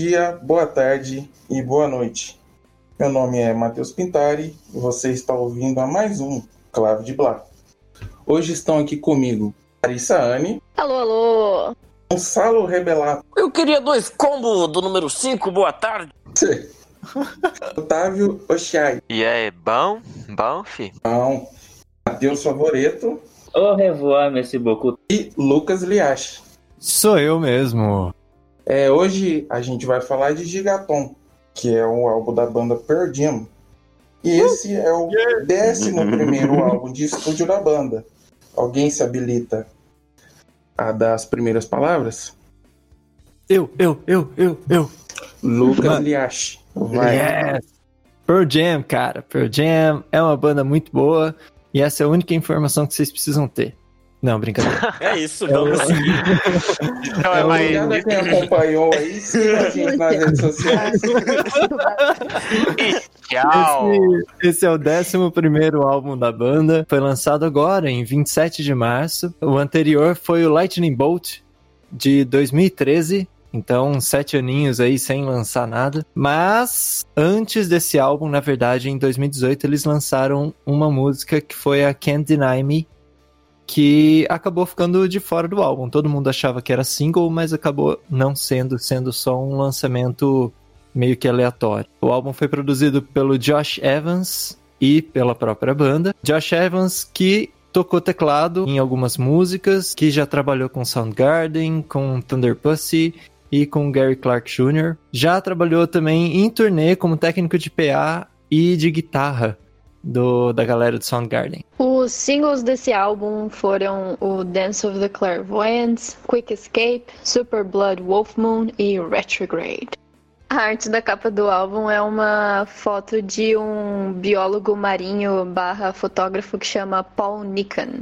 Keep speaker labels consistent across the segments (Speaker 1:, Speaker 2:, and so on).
Speaker 1: dia, boa tarde e boa noite. Meu nome é Matheus Pintari e você está ouvindo a mais um Clave de Blá. Hoje estão aqui comigo Larissa Anne.
Speaker 2: Alô, alô.
Speaker 1: Gonçalo Rebelato.
Speaker 3: Eu queria dois combos do número 5, boa tarde.
Speaker 1: Otávio Oxai.
Speaker 4: E aí, bom? Bom, fi?
Speaker 1: Bom. Matheus Favoreto.
Speaker 5: Au revoir, merci beaucoup.
Speaker 1: E Lucas Liache.
Speaker 6: Sou eu mesmo.
Speaker 1: É, hoje a gente vai falar de Gigaton, que é um álbum da banda Pearl Jam. E esse é o décimo primeiro álbum de estúdio da banda. Alguém se habilita a dar as primeiras palavras?
Speaker 6: Eu, eu, eu, eu, eu.
Speaker 1: Lucas. Liache. Vai.
Speaker 6: Yes! Pearl Jam, cara. Pearl Jam é uma banda muito boa e essa é a única informação que vocês precisam ter. Não, brincadeira.
Speaker 3: É isso, vamos seguir.
Speaker 4: Então é mais.
Speaker 1: Obrigado a quem acompanhou aí. Siga a gente nas redes sociais.
Speaker 4: Tchau!
Speaker 6: Esse, esse é o 11 primeiro álbum da banda. Foi lançado agora, em 27 de março. O anterior foi o Lightning Bolt, de 2013. Então, sete aninhos aí sem lançar nada. Mas, antes desse álbum, na verdade, em 2018, eles lançaram uma música que foi a Can't Deny Me, que acabou ficando de fora do álbum. Todo mundo achava que era single, mas acabou não sendo, sendo só um lançamento meio que aleatório. O álbum foi produzido pelo Josh Evans e pela própria banda. Josh Evans que tocou teclado em algumas músicas, que já trabalhou com Soundgarden, com Thunder Pussy e com Gary Clark Jr. Já trabalhou também em turnê como técnico de PA e de guitarra do, da galera do Soundgarden.
Speaker 2: Os singles desse álbum foram o Dance of the Clairvoyants, Quick Escape, Super Blood Wolf Moon e Retrograde. A arte da capa do álbum é uma foto de um biólogo marinho barra fotógrafo que chama Paul Nikan.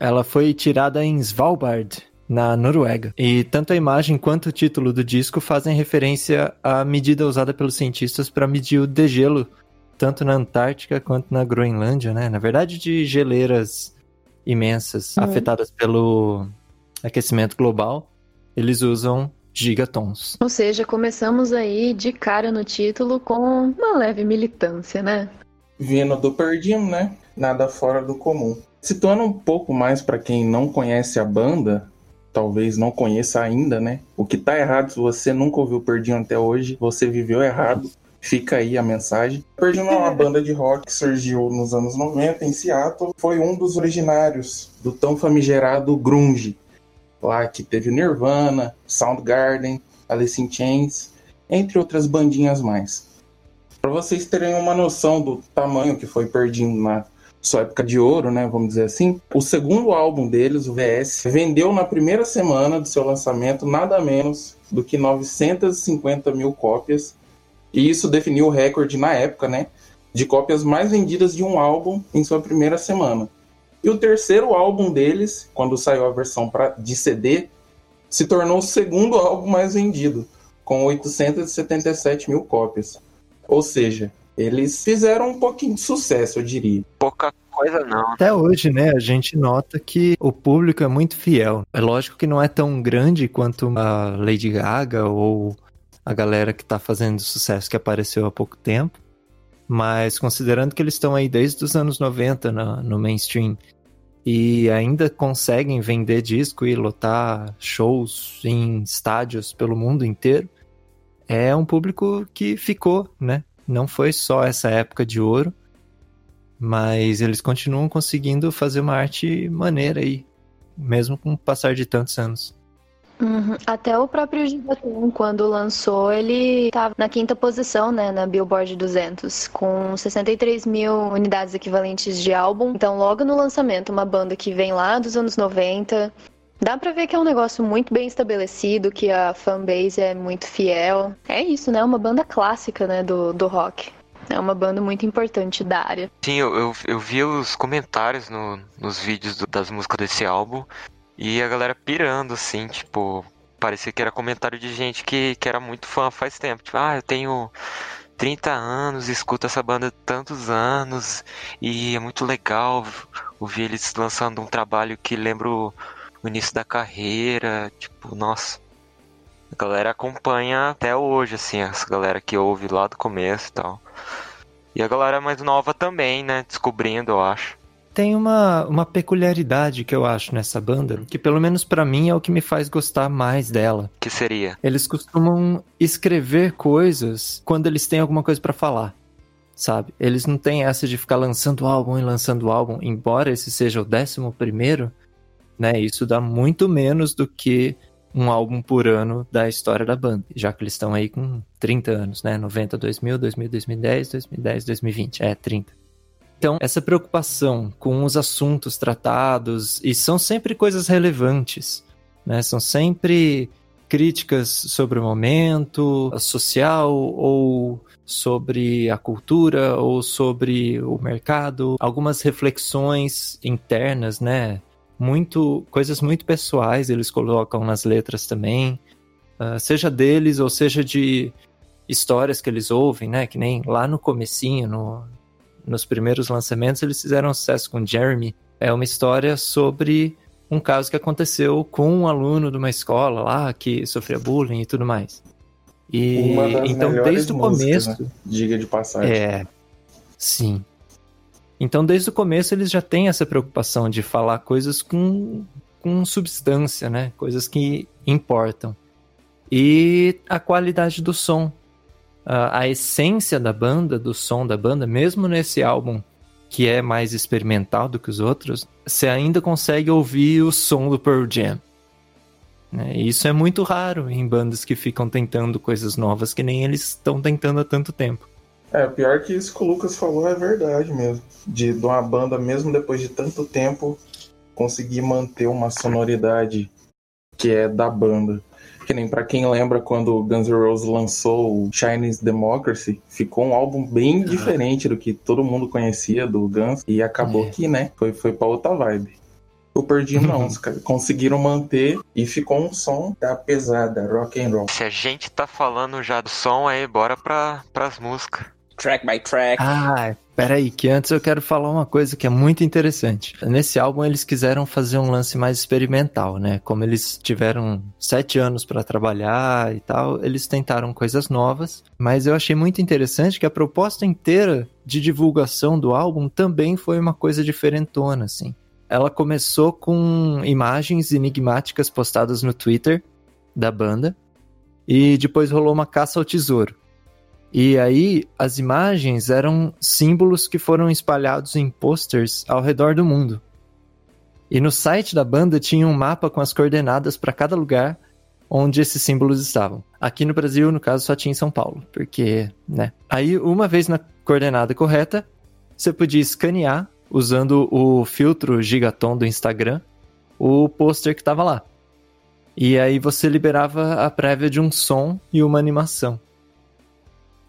Speaker 6: Ela foi tirada em Svalbard, na Noruega. E tanto a imagem quanto o título do disco fazem referência à medida usada pelos cientistas para medir o degelo, tanto na Antártica quanto na Groenlândia, né? Na verdade, de geleiras imensas
Speaker 2: Uhum.
Speaker 6: afetadas pelo aquecimento global, eles usam gigatons.
Speaker 2: Ou seja, começamos aí de cara no título com uma leve militância, né?
Speaker 1: Vindo do Pearl Jam, né? Nada fora do comum. Situando um pouco mais para quem não conhece a banda, talvez não conheça ainda, né? O que tá errado se você nunca ouviu Pearl Jam até hoje, você viveu errado. Fica aí a mensagem. É uma banda de rock que surgiu nos anos 90 em Seattle. Foi um dos originários do tão famigerado grunge. Lá que teve Nirvana, Soundgarden, Alice in Chains, entre outras bandinhas mais. Para vocês terem uma noção do tamanho que foi perdido na sua época de ouro, né, vamos dizer assim, o segundo álbum deles, o VS, vendeu na primeira semana do seu lançamento nada menos do que 950 mil cópias. E isso definiu o recorde na época, né, de cópias mais vendidas de um álbum em sua primeira semana. E o terceiro álbum deles, quando saiu a versão pra, de CD, se tornou o segundo álbum mais vendido, com 877 mil cópias. Ou seja, eles fizeram um pouquinho de sucesso, eu diria.
Speaker 4: Pouca coisa não.
Speaker 6: Até hoje, né, a gente nota que o público é muito fiel. É lógico que não é tão grande quanto a Lady Gaga ou a galera que tá fazendo sucesso que apareceu há pouco tempo. Mas considerando que eles estão aí desde os anos 90 no, no mainstream e ainda conseguem vender disco e lotar shows em estádios pelo mundo inteiro, é um público que ficou, né? Não foi só essa época de ouro, mas eles continuam conseguindo fazer uma arte maneira aí, mesmo com o passar de tantos anos.
Speaker 2: Uhum. Até o próprio Gigaton, quando lançou, ele estava na quinta posição, né, na Billboard 200, com 63 mil unidades equivalentes de álbum. Então, logo no lançamento, uma banda que vem lá dos anos 90. Dá pra ver que é um negócio muito bem estabelecido, que a fanbase é muito fiel. É isso, né? Uma banda clássica, né, do, do rock. É uma banda muito importante da área.
Speaker 4: Sim, eu, eu, eu vi os comentários no- nos vídeos do- das músicas desse álbum e a galera pirando, assim, tipo, parecia que era comentário de gente que, que era muito fã faz tempo. Tipo, ah, eu tenho 30 anos, escuto essa banda tantos anos e é muito legal ouvir eles lançando um trabalho que lembra o início da carreira. Tipo, nossa. A galera acompanha até hoje, assim, essa galera que ouve lá do começo e tal. E a galera mais nova também, né? Descobrindo, eu acho.
Speaker 6: Tem uma, uma peculiaridade que eu acho nessa banda, que pelo menos pra mim é o que me faz gostar mais dela.
Speaker 4: Que seria?
Speaker 6: Eles costumam escrever coisas quando eles têm alguma coisa pra falar, sabe? Eles não têm essa de ficar lançando álbum e lançando álbum, embora esse seja o décimo primeiro, né? Isso dá muito menos do que um álbum por ano da história da banda, já que eles estão aí com 30 anos, né? 90, 2000, 2000, 2010, 2010, 2020, é 30. Então, essa preocupação com os assuntos tratados, e são sempre coisas relevantes, né? São sempre críticas sobre o momento social ou sobre a cultura ou sobre o mercado, algumas reflexões internas, né? Muito coisas muito pessoais eles colocam nas letras também, uh, seja deles ou seja de histórias que eles ouvem, né? Que nem lá no comecinho, no, nos primeiros lançamentos, eles fizeram sucesso com Jeremy. É uma história sobre um caso que aconteceu com um aluno de uma escola lá que sofria bullying e tudo mais. E então desde o começo, né?
Speaker 1: diga de passagem.
Speaker 6: É. Sim. Então desde o começo eles já têm essa preocupação de falar coisas com com substância, né? Coisas que importam. E a qualidade do som a, a essência da banda, do som da banda, mesmo nesse álbum que é mais experimental do que os outros, você ainda consegue ouvir o som do Pearl Jam. Né? E isso é muito raro em bandas que ficam tentando coisas novas que nem eles estão tentando há tanto tempo.
Speaker 1: É, pior que isso que o Lucas falou é verdade mesmo. De, de uma banda, mesmo depois de tanto tempo, conseguir manter uma sonoridade que é da banda. Que nem para quem lembra quando Guns N' Roses lançou o Chinese Democracy, ficou um álbum bem diferente do que todo mundo conhecia do Guns e acabou é. que, né, foi, foi pra outra vibe. O Perdido não, os caras conseguiram manter e ficou um som da pesada, rock and roll.
Speaker 4: Se a gente tá falando já do som aí, bora pra, pras músicas
Speaker 3: track by track.
Speaker 6: Ah, peraí, que antes eu quero falar uma coisa que é muito interessante. Nesse álbum eles quiseram fazer um lance mais experimental, né? Como eles tiveram sete anos para trabalhar e tal, eles tentaram coisas novas. Mas eu achei muito interessante que a proposta inteira de divulgação do álbum também foi uma coisa diferentona, assim. Ela começou com imagens enigmáticas postadas no Twitter da banda. E depois rolou uma caça ao tesouro. E aí, as imagens eram símbolos que foram espalhados em posters ao redor do mundo. E no site da banda tinha um mapa com as coordenadas para cada lugar onde esses símbolos estavam. Aqui no Brasil, no caso, só tinha em São Paulo, porque, né? Aí, uma vez na coordenada correta, você podia escanear, usando o filtro Gigaton do Instagram, o pôster que estava lá. E aí você liberava a prévia de um som e uma animação.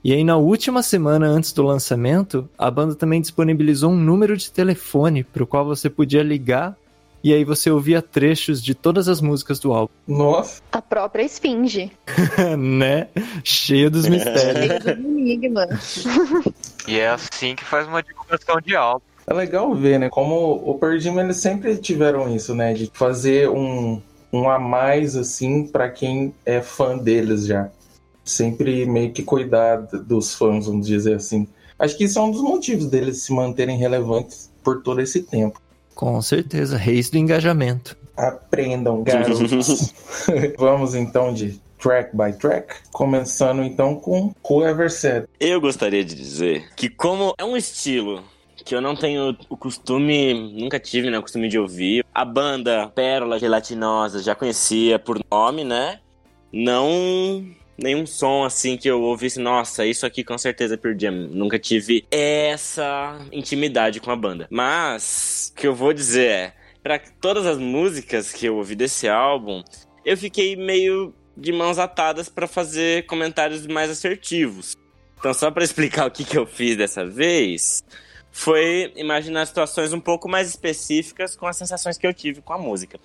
Speaker 6: E aí, na última semana antes do lançamento, a banda também disponibilizou um número de telefone para o qual você podia ligar e aí você ouvia trechos de todas as músicas do álbum.
Speaker 1: Nossa!
Speaker 2: A própria Esfinge.
Speaker 6: né? Cheia dos mistérios.
Speaker 2: Cheia dos enigmas.
Speaker 4: e é assim que faz uma divulgação de álbum.
Speaker 1: É legal ver, né? Como o Perdim, eles sempre tiveram isso, né? De fazer um, um a mais, assim, para quem é fã deles já sempre meio que cuidar dos fãs, vamos dizer assim. Acho que isso é um dos motivos deles se manterem relevantes por todo esse tempo.
Speaker 6: Com certeza, reis do engajamento.
Speaker 1: Aprendam, garotos. Vamos então de track by track, começando então com Whoever Said.
Speaker 3: Eu gostaria de dizer que como é um estilo que eu não tenho o costume, nunca tive né, o costume de ouvir. A banda Pérola Gelatinosa já conhecia por nome, né? Não nenhum som assim que eu ouvisse, nossa, isso aqui com certeza é Jam. Nunca tive essa intimidade com a banda. Mas, o que eu vou dizer é, para todas as músicas que eu ouvi desse álbum, eu fiquei meio de mãos atadas para fazer comentários mais assertivos. Então, só para explicar o que, que eu fiz dessa vez, foi imaginar situações um pouco mais específicas com as sensações que eu tive com a música.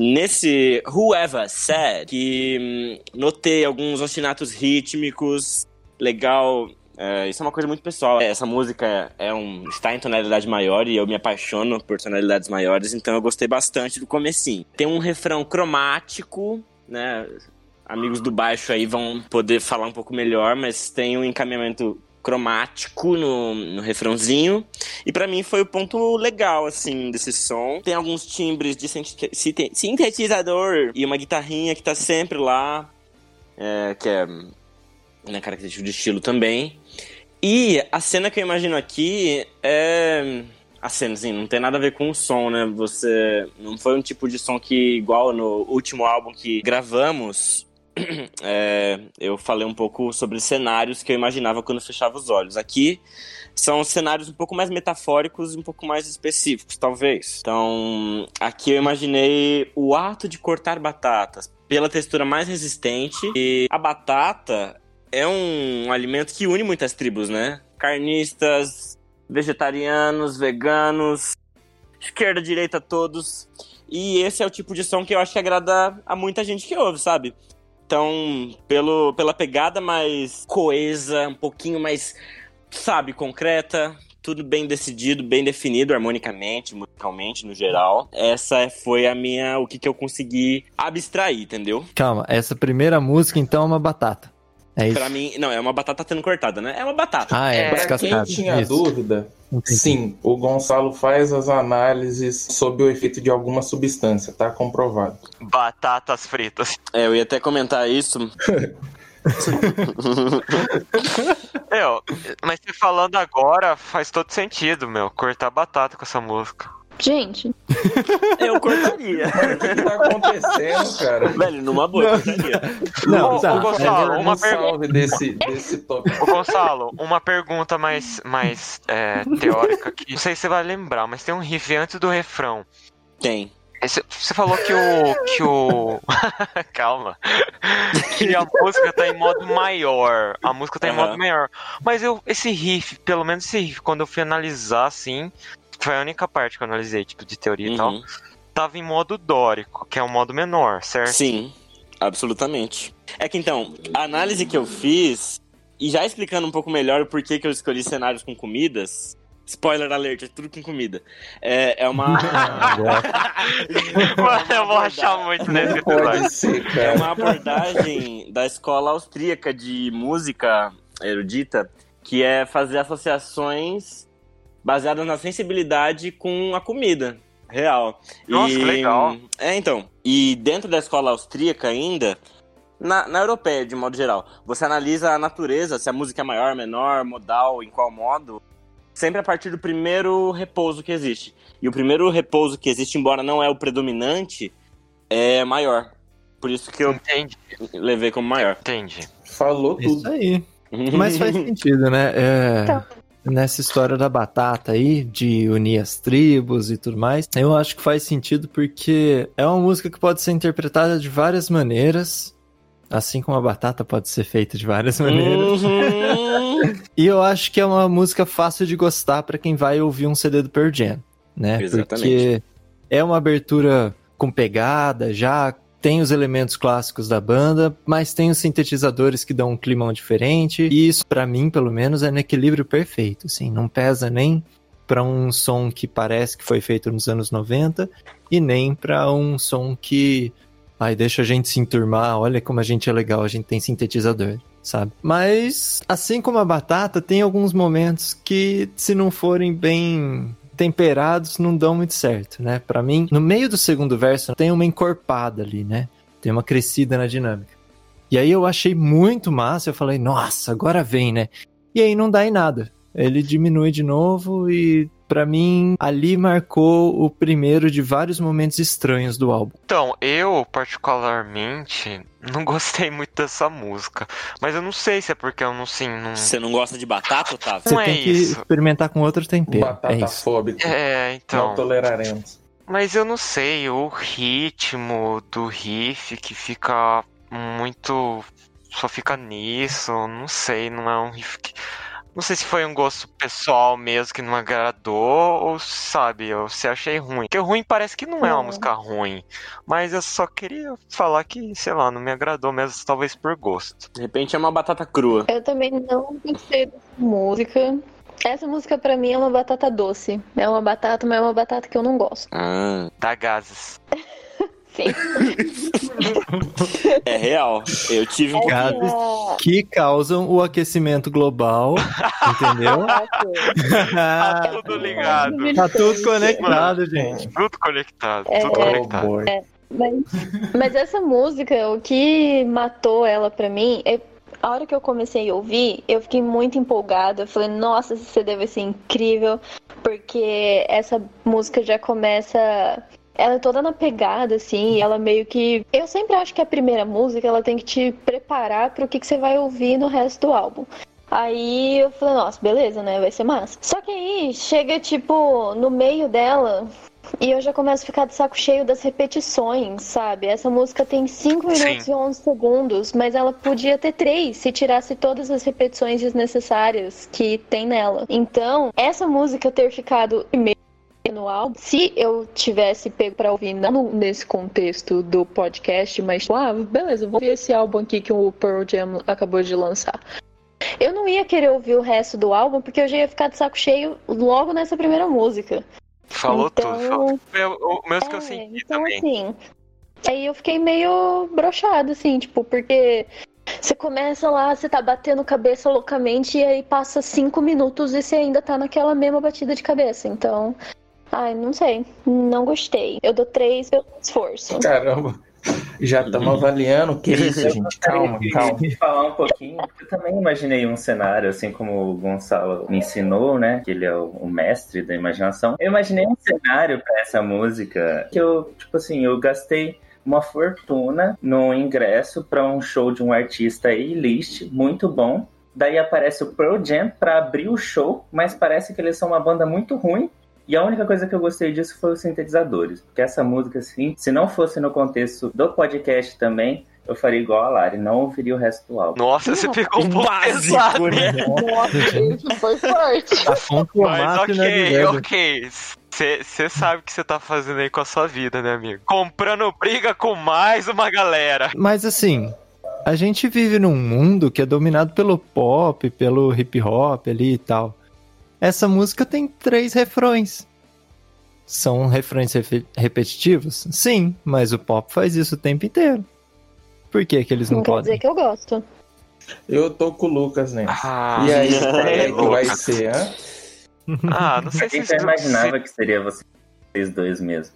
Speaker 3: Nesse Whoever Said, que hum, notei alguns ostinatos rítmicos, legal. É, isso é uma coisa muito pessoal. Essa música é um, está em tonalidade maior e eu me apaixono por tonalidades maiores, então eu gostei bastante do comecinho. Tem um refrão cromático, né? amigos do baixo aí vão poder falar um pouco melhor, mas tem um encaminhamento cromático no, no refrãozinho. E pra mim foi o ponto legal, assim, desse som. Tem alguns timbres de sinte- sinte- sintetizador e uma guitarrinha que tá sempre lá, é, que é né, característico de estilo também. E a cena que eu imagino aqui é. A cena, assim, não tem nada a ver com o som, né? Você. Não foi um tipo de som que, igual no último álbum que gravamos, é, eu falei um pouco sobre cenários que eu imaginava quando eu fechava os olhos. Aqui são cenários um pouco mais metafóricos e um pouco mais específicos, talvez. Então, aqui eu imaginei o ato de cortar batatas pela textura mais resistente. E a batata é um alimento que une muitas tribos, né? Carnistas, vegetarianos, veganos, esquerda, direita, todos. E esse é o tipo de som que eu acho que agrada a muita gente que ouve, sabe? Então, pelo, pela pegada mais coesa, um pouquinho mais, sabe, concreta, tudo bem decidido, bem definido harmonicamente, musicalmente, no geral. Essa foi a minha, o que, que eu consegui abstrair, entendeu?
Speaker 6: Calma, essa primeira música então é uma batata. É isso.
Speaker 3: Pra mim, não, é uma batata sendo cortada, né? É uma batata.
Speaker 6: Ah, é,
Speaker 4: É,
Speaker 1: Pra quem tinha
Speaker 6: Isso.
Speaker 1: dúvida,
Speaker 6: Entendi.
Speaker 1: sim, o Gonçalo faz as análises sob o efeito de alguma substância, tá comprovado.
Speaker 4: Batatas fritas.
Speaker 3: É, eu ia até comentar isso.
Speaker 4: Meu, mas você falando agora faz todo sentido, meu. Cortar batata com essa música.
Speaker 2: Gente,
Speaker 3: eu cortaria.
Speaker 1: O que tá acontecendo, cara?
Speaker 3: Velho, numa boa, eu cortaria.
Speaker 6: Não,
Speaker 4: Ô,
Speaker 6: tá.
Speaker 4: Gonçalo,
Speaker 1: Dando
Speaker 4: uma
Speaker 1: um salve desse, desse tópico.
Speaker 4: Ô, Gonçalo, uma pergunta mais, mais é, teórica aqui. Não sei se você vai lembrar, mas tem um riff antes do refrão.
Speaker 3: Tem.
Speaker 4: Esse- Você falou que o. que o. Calma. Que a música tá em modo maior. A música tá em modo maior. Mas eu, esse riff, pelo menos esse riff, quando eu fui analisar assim, foi a única parte que eu analisei, tipo, de teoria e tal.
Speaker 3: Uhum.
Speaker 4: Tava em modo dórico, que é um modo menor, certo?
Speaker 3: Sim, absolutamente. É que então, a análise que eu fiz, e já explicando um pouco melhor o porquê que eu escolhi cenários com comidas. Spoiler alert, é tudo com comida. É, é uma.
Speaker 4: Mano, eu vou achar muito nesse episódio.
Speaker 1: ser,
Speaker 3: É uma abordagem da escola austríaca de música erudita, que é fazer associações baseadas na sensibilidade com a comida real.
Speaker 4: Nossa, que legal.
Speaker 3: É, então. E dentro da escola austríaca ainda, na, na europeia, de modo geral, você analisa a natureza, se a música é maior, menor, modal, em qual modo, sempre a partir do primeiro repouso que existe. E o primeiro repouso que existe, embora não é o predominante, é maior. Por isso que eu
Speaker 4: Entendi,
Speaker 3: levei como maior.
Speaker 4: entendi.
Speaker 1: Falou
Speaker 6: Isso
Speaker 1: tudo.
Speaker 6: aí. Mas faz sentido, né? É,
Speaker 2: Tá.
Speaker 6: Nessa história da batata aí, de unir as tribos e tudo mais, eu acho que faz sentido porque é uma música que pode ser interpretada de várias maneiras, assim como a batata pode ser feita de várias maneiras.
Speaker 3: Uhum.
Speaker 6: E eu acho que é uma música fácil de gostar pra quem vai ouvir um CD do Pearl Jam, né?
Speaker 3: Exatamente.
Speaker 6: Porque é uma abertura com pegada, já tem os elementos clássicos da banda, mas tem os sintetizadores que dão um climão diferente. E isso, pra mim, pelo menos, é no equilíbrio perfeito, assim, não pesa nem pra um som que parece que foi feito nos anos 90 e nem pra um som que ai, deixa a gente se enturmar, olha como a gente é legal, a gente tem sintetizador sabe? Mas, assim como a batata, tem alguns momentos que, se não forem bem temperados, não dão muito certo, né? Pra mim, no meio do segundo verso, tem uma encorpada ali, né? Tem uma crescida na dinâmica. E aí eu achei muito massa, eu falei, nossa, agora vem, né? E aí não dá em nada. Ele diminui de novo e, pra mim, ali marcou o primeiro de vários momentos estranhos do álbum.
Speaker 4: Então, eu particularmente não gostei muito dessa música. Mas eu não sei se é porque eu não, sim, não.
Speaker 3: Você não gosta de batata, Otávio?
Speaker 6: Você
Speaker 4: Não é
Speaker 6: tem que
Speaker 4: isso.
Speaker 6: experimentar com outro tempero. é
Speaker 1: Batata
Speaker 6: isso.
Speaker 1: fóbica.
Speaker 4: É,
Speaker 1: Não
Speaker 4: então.
Speaker 1: toleraremos.
Speaker 4: Mas eu não sei, o ritmo do riff que fica muito. Só fica nisso, não sei, não é um riff que. Não sei se foi um gosto pessoal mesmo que não agradou, ou sabe, eu se achei ruim. Porque ruim parece que não é uma
Speaker 2: Uhum.
Speaker 4: música ruim. Mas eu só queria falar que, sei lá, não me agradou mesmo, talvez por gosto.
Speaker 3: De repente é uma batata crua.
Speaker 2: eu também não gostei dessa música. Essa música pra mim é uma batata doce. É uma batata, mas é uma batata que eu não gosto.
Speaker 3: Ah.
Speaker 4: Dá gases.
Speaker 3: É real. Eu tive um
Speaker 2: É
Speaker 3: pouquinho.
Speaker 2: que,
Speaker 6: causam o aquecimento global, entendeu?
Speaker 4: Tá tudo ligado.
Speaker 6: tá tudo conectado, gente.
Speaker 4: Tudo conectado,
Speaker 2: É.
Speaker 4: tudo
Speaker 1: Oh,
Speaker 4: conectado.
Speaker 1: boy.
Speaker 2: Mas, mas essa música, o que matou ela pra mim, é, a hora que eu comecei a ouvir, eu fiquei muito empolgada. Eu falei, nossa, esse CD vai ser incrível, porque essa música já começa. Ela é toda na pegada, assim, ela meio que. Eu sempre acho que a primeira música ela tem que te preparar pro que, que você vai ouvir no resto do álbum. Aí eu falei, nossa, beleza, né? Vai ser massa. Só que aí chega, tipo, no meio dela, e eu já começo a ficar de saco cheio das repetições, sabe? Essa música tem 5 minutos
Speaker 4: Sim.
Speaker 2: e 11 segundos, mas ela podia ter 3 se tirasse todas as repetições desnecessárias que tem nela. Então, essa música ter ficado primeiro no álbum, se eu tivesse pego pra ouvir, não nesse contexto do podcast, mas, tipo, ah, beleza, vou ouvir esse álbum aqui que o Pearl Jam acabou de lançar. Eu não ia querer ouvir o resto do álbum porque eu já ia ficar de saco cheio logo nessa primeira música.
Speaker 4: Falou
Speaker 2: Então-
Speaker 4: tudo. Falou, o mesmo que eu
Speaker 2: É,
Speaker 4: senti
Speaker 2: então,
Speaker 4: também.
Speaker 2: assim, aí eu fiquei meio brochada, assim, tipo, porque você começa lá, você tá batendo cabeça loucamente, e aí passa cinco minutos e você ainda tá naquela mesma batida de cabeça. Então, ai, não sei, não gostei. Eu dou três pelo esforço.
Speaker 1: Caramba. Já estamos avaliando. Que isso, gente? Calma, calma.
Speaker 5: Falar um pouquinho. Eu também imaginei um cenário, assim como o Gonçalo me ensinou, né? Que ele é o, mestre da imaginação. Eu imaginei um cenário pra essa música que eu, tipo assim, eu gastei uma fortuna no ingresso pra um show de um artista A-list, muito bom. Daí aparece o Pearl Jam pra abrir o show, mas parece que eles são uma banda muito ruim. E a única coisa que eu gostei disso foi os sintetizadores. Porque essa música, assim, se não fosse no contexto do podcast também, eu faria igual a Lari, não ouviria o resto do álbum.
Speaker 4: Nossa, você pegou um pouco
Speaker 3: Básico,
Speaker 4: pesado.
Speaker 3: né?
Speaker 2: Nossa, foi forte.
Speaker 6: A fonte
Speaker 4: Mas ok, ok. Você sabe o que você tá fazendo aí com a sua vida, né, amigo? Comprando briga com mais uma galera.
Speaker 6: Mas assim, a gente vive num mundo que é dominado pelo pop, pelo hip hop ali e tal. Essa música tem três refrões. São refrões refe- repetitivos? Sim, mas o pop faz isso o tempo inteiro. Por que, que eles não,
Speaker 2: Não quer
Speaker 6: podem?
Speaker 2: dizer que eu gosto.
Speaker 1: Eu tô com o Lucas, né?
Speaker 4: Ah,
Speaker 1: E aí,
Speaker 3: é
Speaker 1: qual é que vai ser, hã?
Speaker 4: Ah, não sei
Speaker 5: A
Speaker 4: se
Speaker 5: gente já imaginava que seria vocês dois mesmo.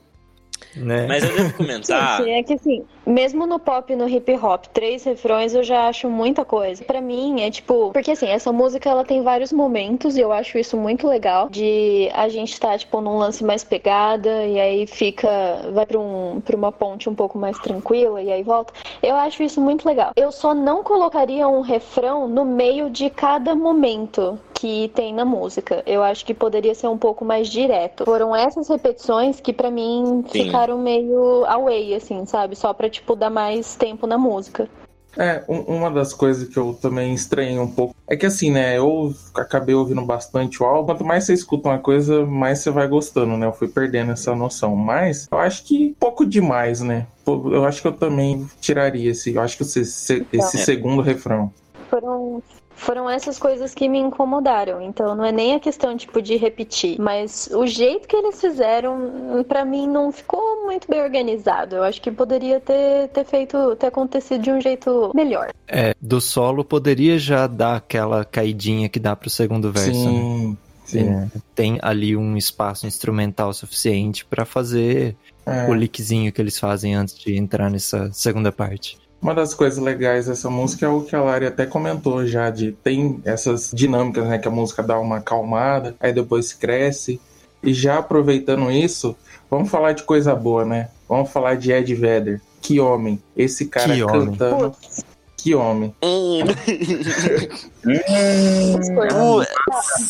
Speaker 6: Né?
Speaker 3: Mas eu devo comentar.
Speaker 2: Gente, é que assim, mesmo no pop e no hip hop, três refrões eu já acho muita coisa. Pra mim é tipo, porque assim, essa música ela tem vários momentos e eu acho isso muito legal de a gente tá tipo num lance mais pegada e aí fica vai pra um para uma ponte um pouco mais tranquila e aí volta. Eu acho isso muito legal. Eu só não colocaria um refrão no meio de cada momento que tem na música. Eu acho que poderia ser um pouco mais direto. Foram essas repetições que pra mim
Speaker 3: Sim.
Speaker 2: ficaram meio away, assim, sabe? Só pra, tipo, dar mais tempo na música.
Speaker 1: É, um- uma das coisas que eu também estranhei um pouco é que assim, né, eu acabei ouvindo bastante o álbum. Quanto mais você escuta uma coisa, mais você vai gostando, né? Eu fui perdendo essa noção. Mas eu acho que pouco demais, né? Eu acho que eu também tiraria esse, eu acho que esse, esse
Speaker 2: Então.
Speaker 1: segundo refrão.
Speaker 2: Foram. Foram essas coisas que me incomodaram. Então não é nem a questão tipo de repetir, mas o jeito que eles fizeram pra mim não ficou muito bem organizado. Eu acho que poderia ter, ter feito, ter acontecido de um jeito melhor.
Speaker 6: É, do solo poderia já dar aquela caidinha que dá pro segundo verso, né?
Speaker 1: Sim, sim.
Speaker 6: É, tem ali um espaço instrumental suficiente pra fazer
Speaker 1: É.
Speaker 6: o lickzinho que eles fazem antes de entrar nessa segunda parte.
Speaker 1: Uma das coisas legais dessa música é o que a Lari até comentou já, de tem essas dinâmicas, né? Que a música dá uma acalmada, aí depois cresce. E já aproveitando isso, vamos falar de coisa boa, né? Vamos falar de Ed Vedder. Que homem. Esse cara
Speaker 6: Que homem.
Speaker 1: cantando.
Speaker 2: Putz,
Speaker 1: Que homem.
Speaker 3: Hum.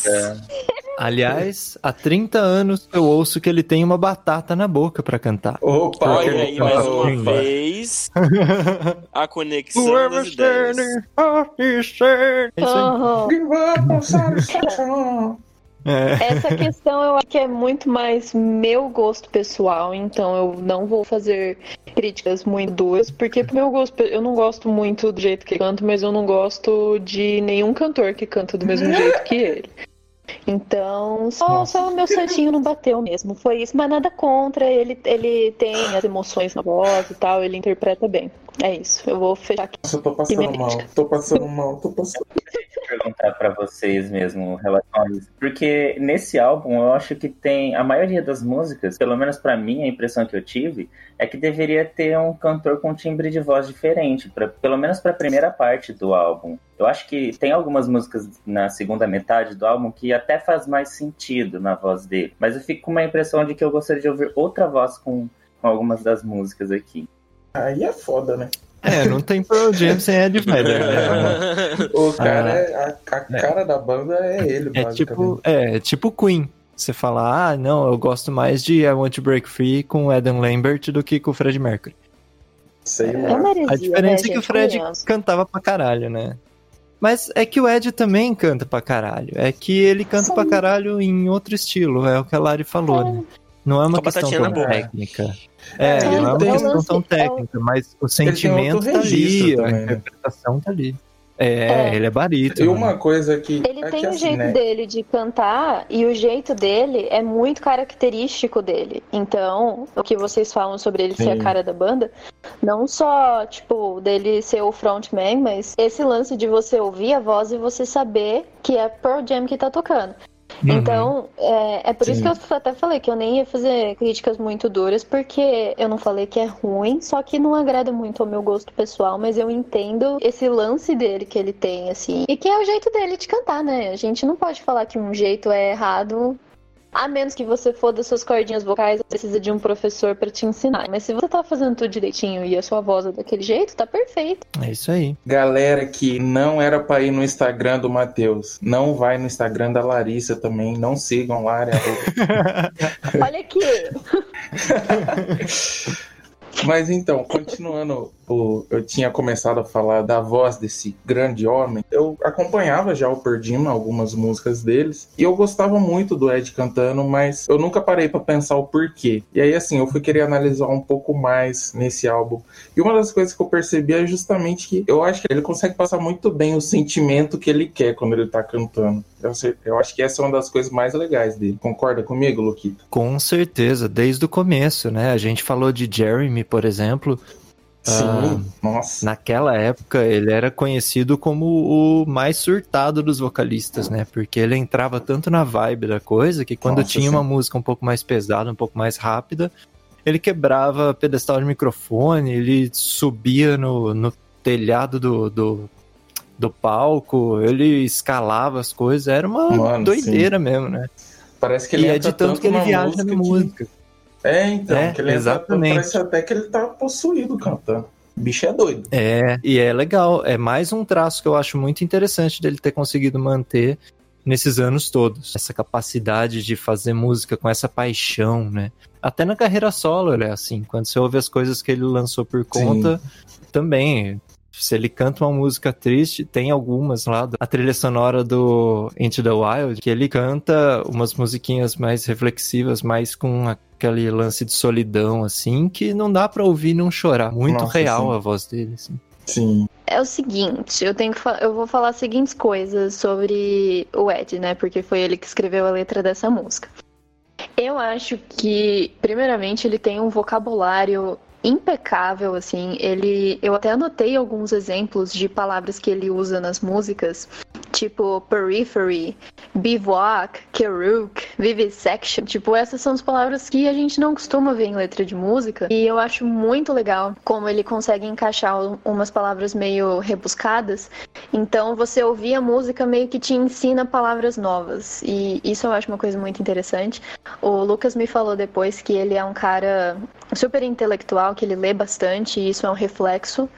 Speaker 5: É,
Speaker 6: Aliás, há 30 anos eu ouço que ele tem uma batata na boca pra cantar.
Speaker 1: Opa,
Speaker 3: olha aí mais uma
Speaker 1: opa.
Speaker 3: vez a conexão
Speaker 6: Whoever
Speaker 3: das ideias.
Speaker 6: É.
Speaker 2: Aham.
Speaker 6: É.
Speaker 2: Essa questão eu acho que é muito mais meu gosto pessoal, então eu não vou fazer críticas muito duras, porque pro meu gosto, eu não gosto muito do jeito que ele canta, mas eu não gosto de nenhum cantor que canta do mesmo jeito que ele. Então, só, só o meu santinho não bateu mesmo. Foi isso, mas nada contra. Ele, ele tem as emoções na voz e tal, ele interpreta bem. É isso. Eu vou fechar aqui.
Speaker 1: Nossa, eu tô passando mal, tô passando mal, tô passando
Speaker 5: perguntar para vocês mesmo em relação a isso. Porque nesse álbum eu acho que tem a maioria das músicas, pelo menos para mim a impressão que eu tive é que deveria ter um cantor com um timbre de voz diferente, pra, pelo menos para a primeira parte do álbum. Eu acho que tem algumas músicas na segunda metade do álbum que até faz mais sentido na voz dele, mas eu fico com uma impressão de que eu gostaria de ouvir outra voz com, com algumas das músicas aqui.
Speaker 1: Aí é foda, né?
Speaker 6: É, não tem Pearl Jam sem Ed Vedder, né?
Speaker 1: O cara, ah, é, a, a cara da banda é ele,
Speaker 6: é tipo, é, tipo Queen. Você fala, ah, não, eu gosto mais de I Want to Break Free com Adam Lambert do que com o Fred Mercury.
Speaker 1: Sei
Speaker 2: É
Speaker 1: lá.
Speaker 2: maresia,
Speaker 6: A diferença
Speaker 2: né,
Speaker 6: é que o? Fred
Speaker 2: Convenhamos.
Speaker 6: cantava pra caralho, né? Mas é que o Ed também canta pra caralho. É que ele canta
Speaker 2: Sim.
Speaker 6: pra caralho em outro estilo, é o que a Lari falou, né? Não é uma
Speaker 3: a
Speaker 6: questão tão técnica. É,
Speaker 1: É,
Speaker 6: não é uma questão tão técnica, mas o sentimento tá ali, a
Speaker 1: né?
Speaker 6: interpretação tá ali. É,
Speaker 2: É.
Speaker 6: ele é barito.
Speaker 1: E uma coisa que.
Speaker 2: Ele
Speaker 1: é
Speaker 2: tem
Speaker 1: que,
Speaker 2: o
Speaker 1: assim,
Speaker 2: jeito
Speaker 1: né?
Speaker 2: dele de cantar e o jeito dele é muito característico dele. Então, o que vocês falam sobre ele ser a
Speaker 1: Sim.
Speaker 2: cara da banda, não só, tipo, dele ser o frontman, mas esse lance de você ouvir a voz e você saber que é Pearl Jam que tá tocando.
Speaker 6: Uhum.
Speaker 2: Então, é, é por isso
Speaker 1: Sim.
Speaker 2: que eu até falei que eu nem ia fazer críticas muito duras, porque eu não falei que é ruim, só que não agrada muito ao meu gosto pessoal, mas eu entendo esse lance dele que ele tem, assim, e que é o jeito dele de cantar, né? A gente não pode falar que um jeito é errado. A menos que você foda suas cordinhas vocais, precisa de um professor pra te ensinar. Mas se você tá fazendo tudo direitinho e a sua voz é daquele jeito, tá perfeito.
Speaker 6: É isso aí.
Speaker 1: Galera que não era pra ir no Instagram do Matheus, não vai no Instagram da Larissa também, não sigam lá. né?
Speaker 2: Olha aqui!
Speaker 1: Mas então, continuando, o- eu tinha começado a falar da voz desse grande homem. Eu acompanhava já o Perdima, algumas músicas deles, e eu gostava muito do Ed cantando, mas eu nunca parei pra pensar o porquê. E aí, assim, eu fui querer analisar um pouco mais nesse álbum. E uma das coisas que eu percebi é justamente que eu acho que ele consegue passar muito bem o sentimento que ele quer quando ele tá cantando. Eu, eu acho que essa é uma das coisas mais legais dele. Concorda comigo, Luquita?
Speaker 6: Com certeza, desde o começo, né? A gente falou de Jeremy, por exemplo.
Speaker 1: Sim,
Speaker 6: Ah,
Speaker 1: nossa.
Speaker 6: Naquela época, ele era conhecido como o mais surtado dos vocalistas, né? Porque ele entrava tanto na vibe da coisa que quando
Speaker 1: Nossa,
Speaker 6: tinha
Speaker 1: sim.
Speaker 6: uma música um pouco mais pesada, um pouco mais rápida, ele quebrava pedestal de microfone, ele subia no, no telhado do, do, do palco, ele escalava as coisas, era uma
Speaker 1: Mano,
Speaker 6: doideira mesmo, né?
Speaker 1: Parece que ele
Speaker 6: e é de tanto que ele viaja
Speaker 1: música
Speaker 6: na
Speaker 1: que-
Speaker 6: música.
Speaker 1: É, então,
Speaker 6: É,
Speaker 1: que ele
Speaker 6: exatamente.
Speaker 1: parece até que ele tá possuído cantando. O bicho é doido.
Speaker 6: É, e é legal. É mais um traço que eu acho muito interessante dele ter conseguido manter nesses anos todos. Essa capacidade de fazer música com essa paixão, né? Até na carreira solo ele é assim. Quando você ouve as coisas que ele lançou por conta, também. Se ele canta uma música triste, tem algumas lá, a trilha sonora do Into the Wild, que ele canta umas musiquinhas mais reflexivas, mais com aquele lance de solidão, assim, que não dá pra ouvir e não chorar. Muito
Speaker 1: Nossa,
Speaker 6: real
Speaker 1: sim.
Speaker 6: a voz dele, assim.
Speaker 1: Sim.
Speaker 2: É o seguinte, eu tenho que eu vou falar as seguintes coisas sobre o Ed, né? Porque foi ele que escreveu a letra dessa música. Eu acho que, primeiramente, ele tem um vocabulário impecável, assim. Ele, eu até anotei alguns exemplos de palavras que ele usa nas músicas, tipo periphery, bivouac, keruk, vivisection. Tipo, essas são as palavras que a gente não costuma ver em letra de música. E eu acho muito legal como ele consegue encaixar um- umas palavras meio rebuscadas. Então, você ouvir a música meio que te ensina palavras novas. E isso eu acho uma coisa muito interessante. O Lucas me falou depois que ele é um cara super intelectual, que ele lê bastante, e isso é um reflexo.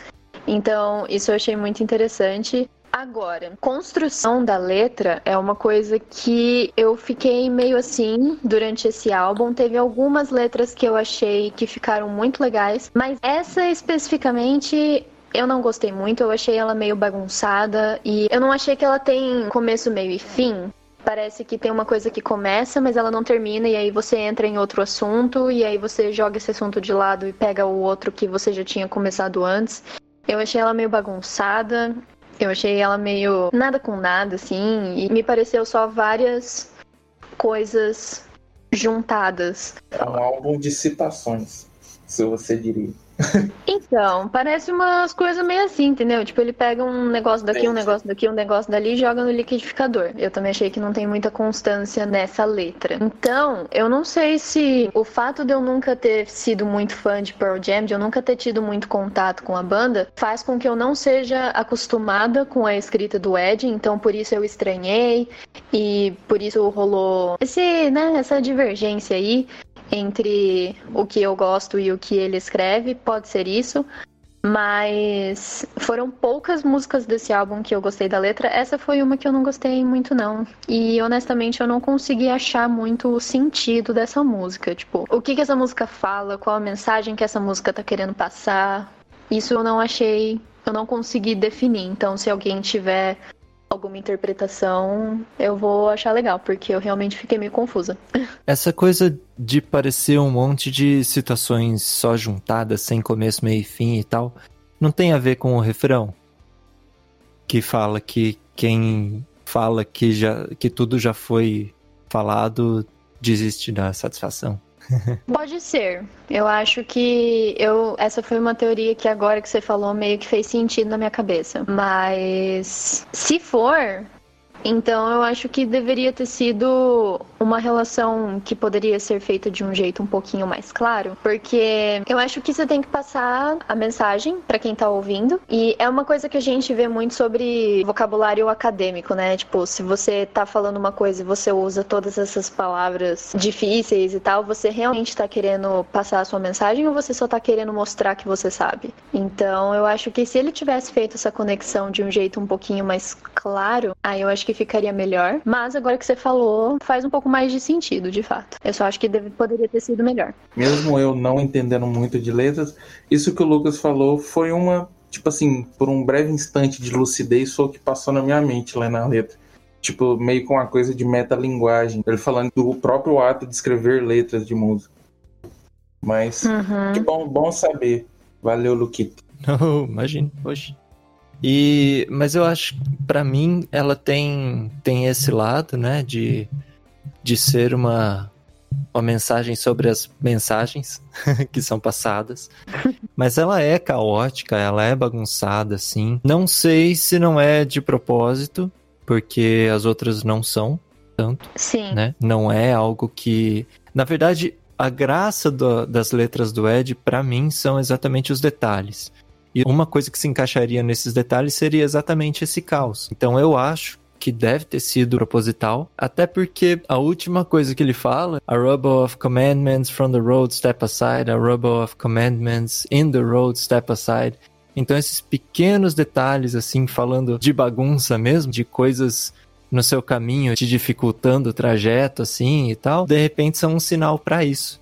Speaker 2: Então, isso eu achei muito interessante. Agora, construção da letra é uma coisa que eu fiquei meio assim durante esse álbum. Teve algumas letras que eu achei que ficaram muito legais, mas essa especificamente eu não gostei muito. Eu achei ela meio bagunçada e eu não achei que ela tem começo, meio e fim. Parece que tem uma coisa que começa, mas ela não termina, e aí você entra em outro assunto, e aí você joga esse assunto de lado e pega o outro que você já tinha começado antes. Eu achei ela meio bagunçada. Eu achei ela meio nada com nada, assim, e me pareceu só várias coisas juntadas.
Speaker 1: É um álbum de citações, se você diria.
Speaker 2: Então, parece umas coisas meio assim, entendeu? Tipo, ele pega um negócio daqui, um negócio daqui, um negócio dali e joga no liquidificador. Eu também achei que não tem muita constância nessa letra. Então, eu não sei se o fato de eu nunca ter sido muito fã de Pearl Jam, de eu nunca ter tido muito contato com a banda, faz com que eu não seja acostumada com a escrita do Ed, então por isso eu estranhei e por isso rolou esse, né, essa divergência aí entre o que eu gosto e o que ele escreve, pode ser isso. Mas foram poucas músicas desse álbum que eu gostei da letra. Essa foi uma que eu não gostei muito, não. E honestamente eu não consegui achar muito o sentido dessa música. Tipo, o que, que essa música fala, qual a mensagem que essa música tá querendo passar. Isso eu não achei, eu não consegui definir. Então, se alguém tiver alguma interpretação, eu vou achar legal, porque eu realmente fiquei meio confusa.
Speaker 6: Essa coisa de parecer um monte de citações só juntadas, sem começo, meio e fim e tal, não tem a ver com o refrão? Que fala que quem fala que, já, que tudo já foi falado desiste da satisfação.
Speaker 2: Pode ser. Eu acho que eu essa foi uma teoria que agora que você falou meio que fez sentido na minha cabeça. Mas se for, então eu acho que deveria ter sido uma relação que poderia ser feita de um jeito um pouquinho mais claro, porque eu acho que você tem que passar a mensagem para quem tá ouvindo, e é uma coisa que a gente vê muito sobre vocabulário acadêmico, né? Tipo, se você tá falando uma coisa e você usa todas essas palavras difíceis e tal, você realmente tá querendo passar a sua mensagem ou você só tá querendo mostrar que você sabe? Então, eu acho que se ele tivesse feito essa conexão de um jeito um pouquinho mais claro, aí eu acho que ficaria melhor. Mas agora que você falou, faz um pouco mais de sentido, de fato. Eu só acho que deve, poderia ter sido melhor.
Speaker 1: Mesmo eu não entendendo muito de letras, isso que o Lucas falou foi uma, tipo assim, por um breve instante de lucidez foi o que passou na minha mente lá na letra. Tipo, meio com uma coisa de metalinguagem. Ele falando do próprio ato de escrever letras de música. Mas,
Speaker 2: Uhum.
Speaker 1: que bom, bom saber. Valeu, Luquito.
Speaker 6: Não, imagina, hoje. E, mas eu acho, pra mim, ela tem tem esse lado, né, de, de ser uma uma mensagem sobre as mensagens que são passadas. Mas ela é caótica, ela é bagunçada, assim. Não sei se não é de propósito, porque as outras não são tanto
Speaker 2: Sim.
Speaker 6: né? Não é algo que. Na verdade, a graça do- das letras do Ed, pra mim, são exatamente os detalhes. E uma coisa que se encaixaria nesses detalhes seria exatamente esse caos. Então eu acho que deve ter sido proposital, até porque a última coisa que ele fala, a rubble of commandments from the road step aside, a rubble of commandments in the road step aside. Então esses pequenos detalhes assim, falando de bagunça mesmo, de coisas no seu caminho, te dificultando o trajeto, assim e tal, de repente são um sinal pra isso.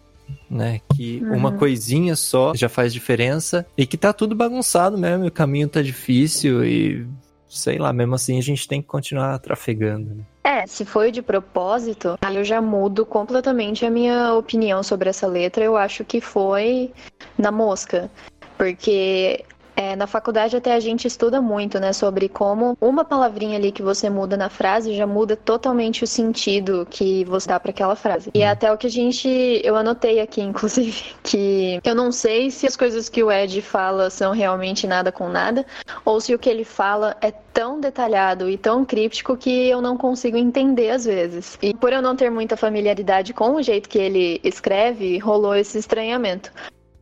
Speaker 6: Né? Que
Speaker 2: Uhum.
Speaker 6: uma coisinha só já faz diferença e que tá tudo bagunçado mesmo, e o caminho tá difícil e sei lá, mesmo assim a gente tem que continuar trafegando. Né?
Speaker 2: É, se foi de propósito, aí eu já mudo completamente a minha opinião sobre essa letra. Eu acho que foi na mosca. Porque é, na faculdade até a gente estuda muito, né, sobre como uma palavrinha ali que você muda na frase já muda totalmente o sentido que você dá para aquela frase. E é até o que a gente, eu anotei aqui, inclusive, que eu não sei se as coisas que o Ed fala são realmente nada com nada, ou se o que ele fala é tão detalhado e tão críptico que eu não consigo entender às vezes. E por eu não ter muita familiaridade com o jeito que ele escreve, rolou esse estranhamento.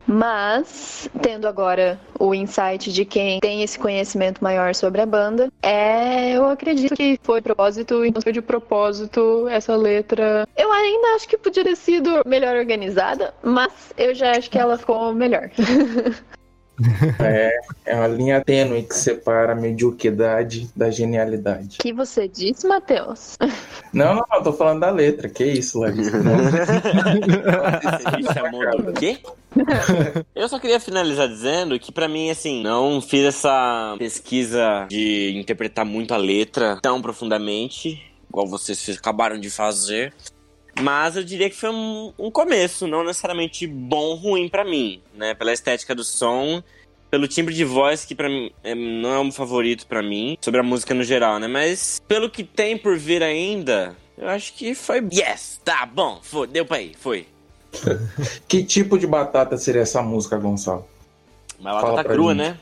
Speaker 2: Mas, tendo agora o insight de quem tem esse conhecimento maior sobre a banda, é, eu acredito que foi propósito, foi de propósito essa letra. Eu ainda acho que podia ter sido melhor organizada, mas eu já acho que ela ficou melhor.
Speaker 1: É, é uma linha tênue que separa a mediocridade da genialidade.
Speaker 2: O que você disse, Matheus?
Speaker 1: Não, não, não, tô falando da letra. Que isso, Larissa?
Speaker 3: Você me chamou do quê? Eu só queria finalizar dizendo que pra mim, assim, não fiz essa pesquisa de interpretar muito a letra tão profundamente, igual vocês acabaram de fazer. Mas eu diria que foi um, um começo, não necessariamente bom ou ruim pra mim, né? Pela estética do som, pelo timbre de voz, que pra mim é, não é um favorito pra mim, sobre a música no geral, né? Mas pelo que tem por vir ainda, eu acho que foi. Yes! Tá bom, foi, deu pra ir, foi.
Speaker 1: Que tipo de batata seria essa música, Gonçalo? Fala
Speaker 3: batata crua, né?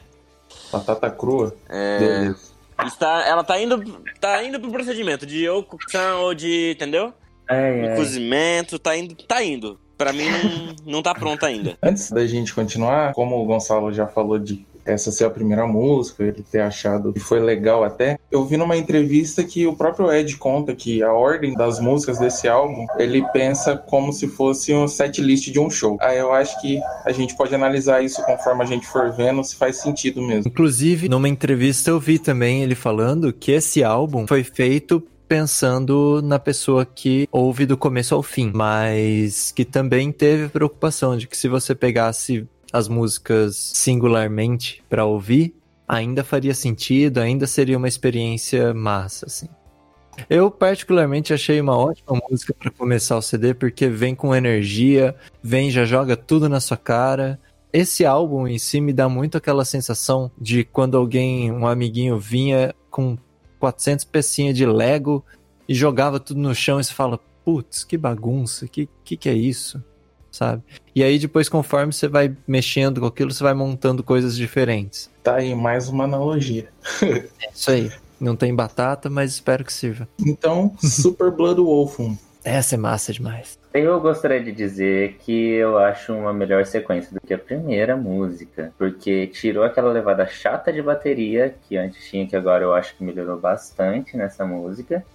Speaker 1: Batata crua?
Speaker 3: É.
Speaker 1: Beleza.
Speaker 3: Está, ela tá indo, tá indo pro procedimento de ou cocção ou de. Entendeu?
Speaker 5: Ai, ai.
Speaker 3: Cozimento, tá indo. Tá indo. Pra mim não, não tá pronto ainda.
Speaker 1: Antes da gente continuar, como o Gonçalo já falou de essa ser a primeira música, ele ter achado que foi legal até, eu vi numa entrevista que o próprio Ed conta que a ordem das músicas desse álbum, ele pensa como se fosse um set list de um show. Aí eu acho que a gente pode analisar isso conforme a gente for vendo, se faz sentido mesmo.
Speaker 6: Inclusive, numa entrevista eu vi também ele falando que esse álbum foi feito pensando na pessoa que ouve do começo ao fim, mas que também teve preocupação de que se você pegasse as músicas singularmente pra ouvir, ainda faria sentido, ainda seria uma experiência massa, assim. Eu particularmente achei uma ótima música pra começar o CD porque vem com energia, vem já joga tudo na sua cara. Esse álbum em si me dá muito aquela sensação de quando alguém, um amiguinho vinha com 400 pecinhas de Lego e jogava tudo no chão e você fala, putz, que bagunça, que, que que é isso? Sabe? E aí depois, conforme você vai mexendo com aquilo, você vai montando coisas diferentes.
Speaker 1: Tá aí mais uma analogia.
Speaker 6: É isso aí. Não tem batata, mas espero que sirva.
Speaker 1: Então, Super Blood Wolf.
Speaker 6: Essa é massa demais.
Speaker 5: Eu gostaria de dizer que eu acho uma melhor sequência do que a primeira música, porque tirou aquela levada chata de bateria que antes tinha, que agora eu acho que melhorou bastante nessa música,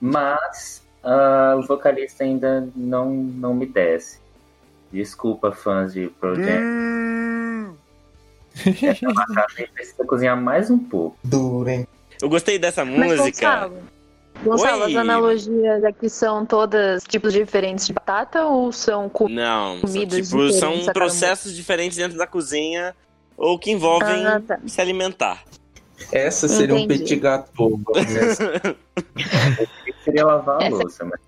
Speaker 5: mas ah, o vocalista ainda não, não me desce. Desculpa, fãs de Project. Essa batata aí precisa cozinhar mais um pouco.
Speaker 1: Duro, hein?
Speaker 3: Eu gostei dessa
Speaker 2: Mas,
Speaker 3: música.
Speaker 2: Gonçalo, Gonçalo,
Speaker 3: Oi.
Speaker 2: as analogias aqui são todas tipos diferentes de batata ou são com...
Speaker 3: Não, são,
Speaker 2: Comidas
Speaker 3: tipo,
Speaker 2: diferentes
Speaker 3: são
Speaker 2: a cada
Speaker 3: processos diferentes dentro da cozinha ou que envolvem
Speaker 2: Ah, tá.
Speaker 3: se alimentar.
Speaker 1: Essa seria um
Speaker 2: Entendi.
Speaker 1: petit gâteau.
Speaker 5: queria lavar a
Speaker 2: Essa-
Speaker 5: louça, mas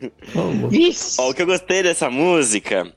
Speaker 2: Vixe!
Speaker 3: Ó, o que eu gostei dessa música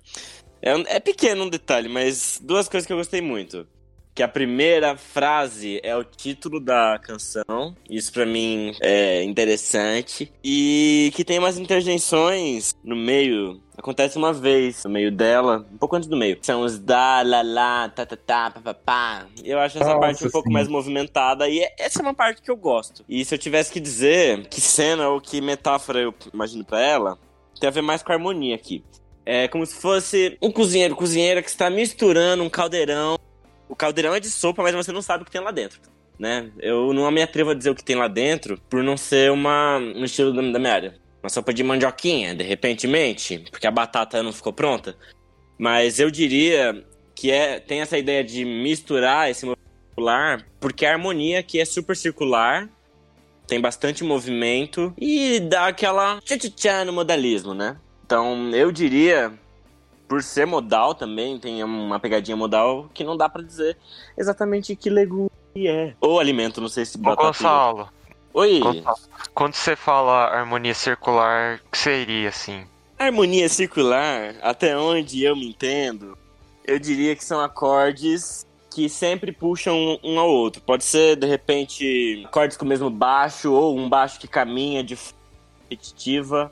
Speaker 3: é, um- é pequeno um detalhe, mas duas coisas que eu gostei muito. Que a primeira frase é o título da canção, isso pra mim é interessante. E que tem umas interjeições no meio, acontece uma vez no meio dela, um pouco antes do meio. São os da, la, la, ta, ta, ta, pa, pa, pá. Eu acho essa
Speaker 1: Nossa,
Speaker 3: parte um pouco
Speaker 1: sim.
Speaker 3: mais movimentada e é- essa é uma parte que eu gosto. E se eu tivesse que dizer que cena ou que metáfora eu imagino pra ela, tem a ver mais com a harmonia aqui. É como se fosse um cozinheiro, cozinheira que está misturando um caldeirão. O caldeirão é de sopa, mas você não sabe o que tem lá dentro. Né? Eu não me atrevo a dizer o que tem lá dentro por não ser uma, um estilo da, minha área. Uma sopa de mandioquinha, de repentemente, porque a batata não ficou pronta. Mas eu diria que é, tem essa ideia de misturar esse movimento circular, porque a harmonia aqui é super circular, tem bastante movimento e dá aquela tchá no modalismo, né? Então eu diria, por ser modal também, tem uma pegadinha modal que não dá pra dizer exatamente que legume é. Ou alimento, não sei se
Speaker 4: Ô. Gonçalo,
Speaker 3: Oi!
Speaker 4: Gonçalo, quando você fala harmonia circular, o que seria assim?
Speaker 3: Harmonia circular, até onde eu me entendo, eu diria que são acordes que sempre puxam um- um ao outro. Pode ser, de repente, acordes com o mesmo baixo, ou um baixo que caminha de forma repetitiva.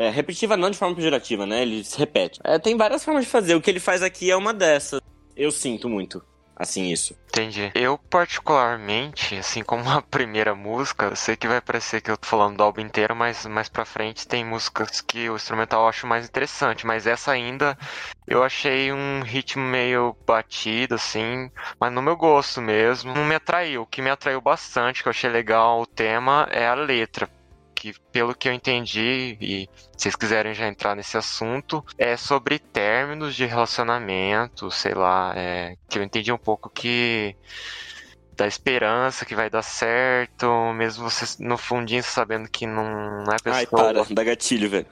Speaker 3: É, repetitiva não de forma pejorativa, né? Ele se repete. É, tem várias formas de fazer. O que ele faz aqui é uma dessas. Eu sinto muito, assim, isso.
Speaker 4: Entendi. Eu, particularmente, assim como a primeira música, eu sei que vai parecer que eu tô falando do álbum inteiro, mas mais pra frente tem músicas que o instrumental eu acho mais interessante, mas essa ainda eu achei um ritmo meio batido, assim, mas no meu gosto mesmo, não me atraiu. O que me atraiu bastante, que eu achei legal o tema, é a letra. Que, pelo que eu entendi, e se vocês quiserem já entrar nesse assunto, é sobre términos de relacionamento, sei lá, é, que eu entendi um pouco que da esperança que vai dar certo, mesmo você no fundinho sabendo que não, não é a
Speaker 3: Ai,
Speaker 4: pessoa.
Speaker 3: para, dá gatilho, velho.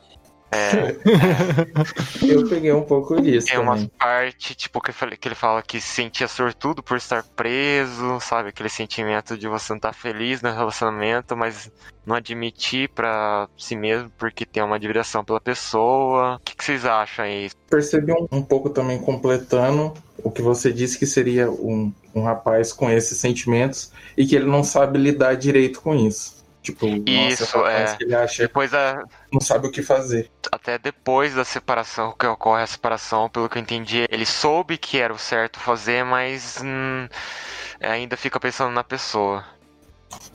Speaker 4: É,
Speaker 1: Eu peguei um pouco disso
Speaker 4: tem
Speaker 1: também.
Speaker 4: partes, tipo, que, falei- que ele fala que se sentia sortudo por estar preso, sabe? Aquele sentimento de você não estar feliz no relacionamento, mas não admitir pra si mesmo porque tem uma admiração pela pessoa. O que, que vocês acham aí?
Speaker 1: Percebi um, um pouco também completando o que você disse que seria um, um rapaz com esses sentimentos e que ele não sabe lidar direito com isso. Tipo,
Speaker 4: Isso,
Speaker 1: nossa,
Speaker 4: é.
Speaker 1: ele acha
Speaker 4: Depois da,
Speaker 1: não sabe o que fazer.
Speaker 4: até depois da separação, que ocorre a separação, pelo que eu entendi, ele soube que era o certo fazer, mas hum, ainda fica pensando na pessoa.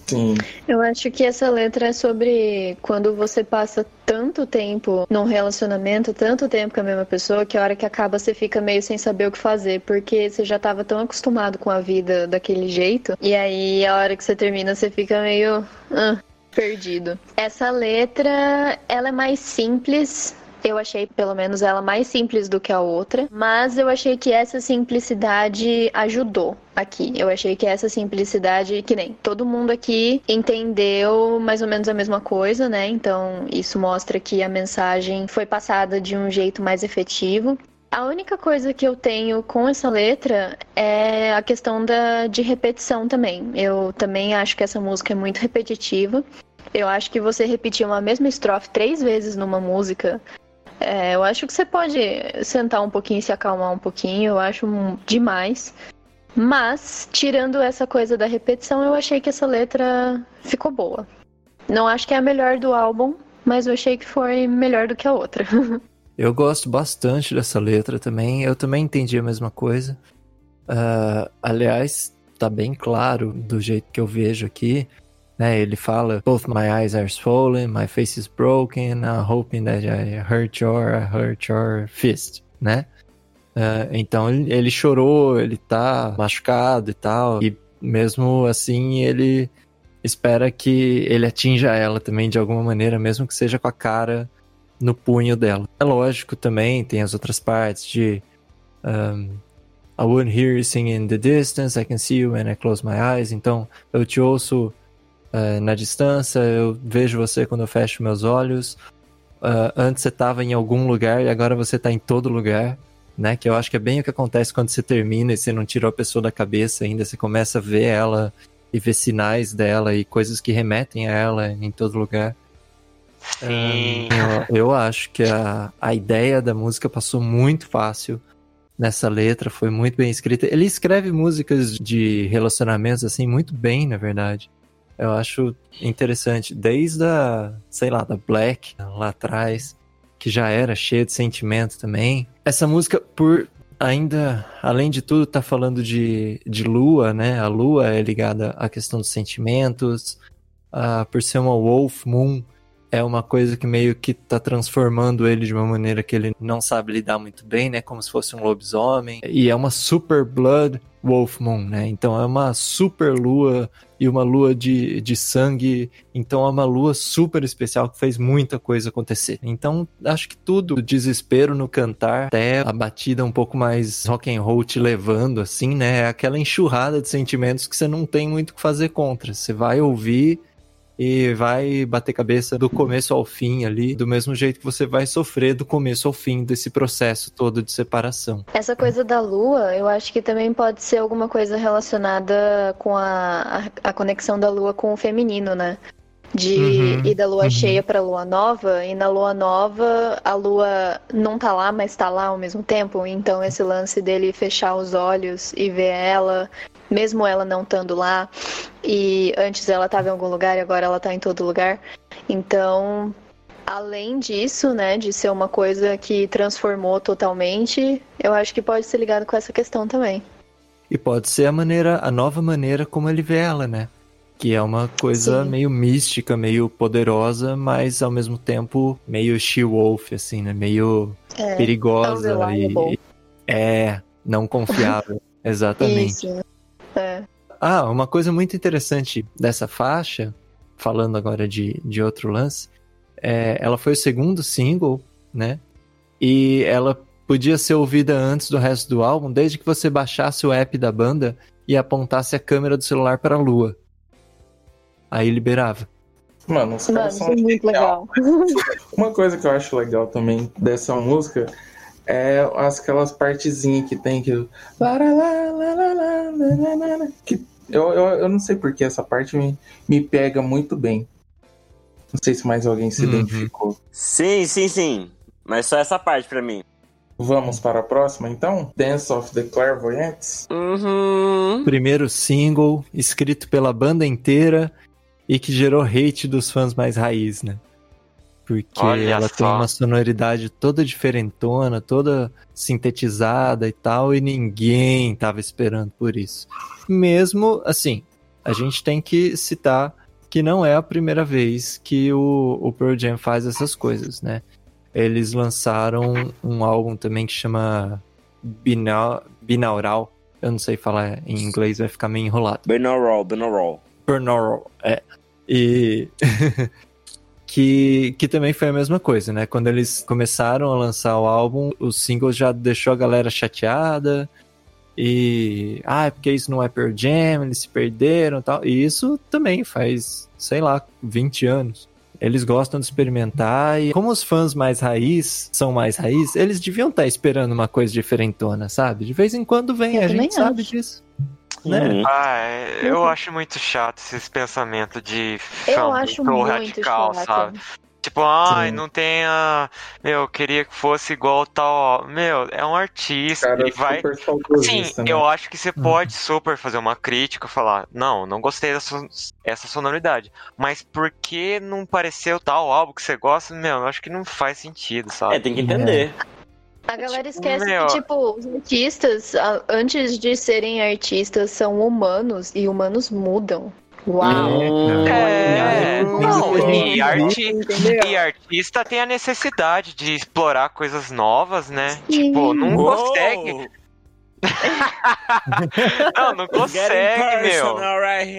Speaker 1: Sim,
Speaker 2: Eu acho que essa letra é sobre quando você passa tanto tempo num relacionamento, tanto tempo com a mesma pessoa, que a hora que acaba você fica meio sem saber o que fazer, porque você já tava tão acostumado com a vida daquele jeito, e aí a hora que você termina você fica meio ah, perdido. Essa letra, ela é mais simples. Eu achei, pelo menos, ela mais simples do que a outra, mas eu achei que essa simplicidade ajudou aqui. Eu achei que essa simplicidade, que nem todo mundo aqui entendeu mais ou menos a mesma coisa, né? Então, isso mostra que a mensagem foi passada de um jeito mais efetivo. A única coisa que eu tenho com essa letra é a questão da, de repetição também. Eu também acho que essa música é muito repetitiva. Eu acho que você repetir uma mesma estrofe três vezes numa música é, eu acho que você pode sentar um pouquinho se acalmar um pouquinho, eu acho demais. Mas, tirando essa coisa da repetição, eu achei que essa letra ficou boa. Não acho que é a melhor do álbum, mas eu achei que foi melhor do que a outra.
Speaker 6: Eu gosto bastante dessa letra também. Eu também entendi a mesma coisa. Ah, aliás, tá bem claro do jeito que eu vejo aqui. Né? Ele fala: Both my eyes are swollen, my face is broken, I'm hoping that I hurt your, I hurt your fist, né? Ah, então ele, chorou, ele tá machucado e tal. E mesmo assim, ele espera que ele atinja ela também de alguma maneira, mesmo que seja com a cara no punho dela. É lógico também, tem as outras partes de um, I would hear you singing in the distance, I can see you when I close my eyes. Então, eu te ouço uh, na distância, eu vejo você quando eu fecho meus olhos. Uh, antes você estava em algum lugar e agora você está em todo lugar, né? Que eu acho que é bem o que acontece quando você termina e você não tirou a pessoa da cabeça ainda, você começa a ver ela e ver sinais dela e coisas que remetem a ela em todo lugar.
Speaker 4: Sim.
Speaker 6: Eu, eu acho que a, a ideia da música passou muito fácil nessa letra, foi muito bem escrita. Ele escreve músicas de relacionamentos assim muito bem, na verdade. Eu acho interessante, desde a, sei lá, da Black lá atrás, que já era cheia de sentimento também. Essa música, por ainda, além de tudo, tá falando de, de lua, né? A lua é ligada à questão dos sentimentos, ah, por ser uma Wolf Moon, é uma coisa que meio que tá transformando ele de uma maneira que ele não sabe lidar muito bem, né? Como se fosse um lobisomem. E é uma super blood wolf moon, né? Então é uma super lua e uma lua de, de sangue. Então é uma lua super especial que fez muita coisa acontecer. Então acho que tudo, o desespero no cantar, até a batida um pouco mais rock and roll te levando, assim, né? É aquela enxurrada de sentimentos que você não tem muito o que fazer contra. Você vai ouvir e vai bater cabeça do começo ao fim ali, do mesmo jeito que você vai sofrer do começo ao fim desse processo todo de separação.
Speaker 2: Essa coisa da lua, eu acho que também pode ser alguma coisa relacionada com a, a, a conexão da lua com o feminino, né? De
Speaker 6: Uhum,
Speaker 2: ir da lua
Speaker 6: uhum.
Speaker 2: cheia pra lua nova, e na lua nova a lua não tá lá, mas tá lá ao mesmo tempo. Então esse lance dele fechar os olhos e ver ela, mesmo ela não estando lá, e antes ela tava em algum lugar e agora ela tá em todo lugar. Então, além disso, né, de ser uma coisa que transformou totalmente, eu acho que pode ser ligado com essa questão também.
Speaker 6: E pode ser a maneira, a nova maneira como ele vê ela, né? Que é uma coisa
Speaker 2: Sim.
Speaker 6: meio mística, meio poderosa, mas ao mesmo tempo meio she-wolf, assim, né? Meio
Speaker 2: É,
Speaker 6: perigosa
Speaker 2: unreliable.
Speaker 6: e é não confiável. Exatamente.
Speaker 2: isso. É.
Speaker 6: Ah, uma coisa muito interessante dessa faixa, falando agora de, de outro lance, é, ela foi o segundo single, né? E ela podia ser ouvida antes do resto do álbum, desde que você baixasse o app da banda e apontasse a câmera do celular para a lua. Aí liberava.
Speaker 1: Mano, os
Speaker 2: Mano,
Speaker 1: caras
Speaker 2: isso
Speaker 1: são
Speaker 2: é muito
Speaker 1: genial.
Speaker 2: legal.
Speaker 1: Uma coisa que eu acho legal também dessa música é aquelas partezinhas que tem que. que eu, eu, eu não sei porque essa parte me, me pega muito bem. Não sei se mais alguém se
Speaker 6: uhum.
Speaker 1: identificou.
Speaker 3: Sim, sim, sim. Mas só essa parte para mim.
Speaker 1: Vamos para a próxima, então? Dance of the Clairvoyants.
Speaker 3: Uhum.
Speaker 6: Primeiro single, escrito pela banda inteira e que gerou hate dos fãs mais raiz, né? Porque
Speaker 4: Olha
Speaker 6: ela tem
Speaker 4: só.
Speaker 6: uma sonoridade toda diferentona, toda sintetizada e tal, e ninguém tava esperando por isso. Mesmo assim, a gente tem que citar que não é a primeira vez que o, o Pearl Jam faz essas coisas, né? Eles lançaram um álbum também que chama Bina- Binaural. Eu não sei falar em inglês, vai ficar meio enrolado.
Speaker 3: Binaural, binaural.
Speaker 6: Binaural, é. E que, que também foi a mesma coisa, né? Quando eles começaram a lançar o álbum, o single já deixou a galera chateada. E. Ah, é porque isso não é Pearl Jam, eles se perderam e tal. E isso também faz, sei lá, 20 anos. Eles gostam de experimentar e, como os fãs mais raiz são mais raiz, eles deviam estar esperando uma coisa diferentona, sabe? De vez em quando vem,
Speaker 2: Eu
Speaker 6: a gente sabe
Speaker 2: acho.
Speaker 6: disso. Né?
Speaker 3: Uhum.
Speaker 4: Ah, é, eu acho muito chato esses pensamentos de
Speaker 2: Eu
Speaker 4: fã
Speaker 2: acho
Speaker 4: muito
Speaker 2: muito
Speaker 4: radical,
Speaker 2: chato.
Speaker 4: sabe? Tipo, ai,
Speaker 1: Sim.
Speaker 4: não tem a. Meu, eu queria que fosse igual tal. Meu, é um artista
Speaker 1: Cara,
Speaker 4: e vai. Sim,
Speaker 1: né?
Speaker 4: eu acho que você
Speaker 6: Uhum.
Speaker 4: pode super fazer uma crítica, falar, não, não gostei dessa essa sonoridade. Mas por que não pareceu tal álbum que você gosta? Meu, eu acho que não faz sentido, sabe?
Speaker 3: É, tem que entender.
Speaker 2: A galera
Speaker 4: Tipo,
Speaker 2: esquece
Speaker 4: meu-
Speaker 2: que, tipo, os artistas, a- antes de serem artistas, são humanos e humanos mudam. Uau!
Speaker 3: Hum.
Speaker 4: É,
Speaker 6: não,
Speaker 4: e, arti e artista tem a necessidade de explorar coisas novas, né?
Speaker 2: Sim.
Speaker 4: Tipo, não
Speaker 3: Uou!
Speaker 4: consegue. Não, não consegue, meu.
Speaker 3: right.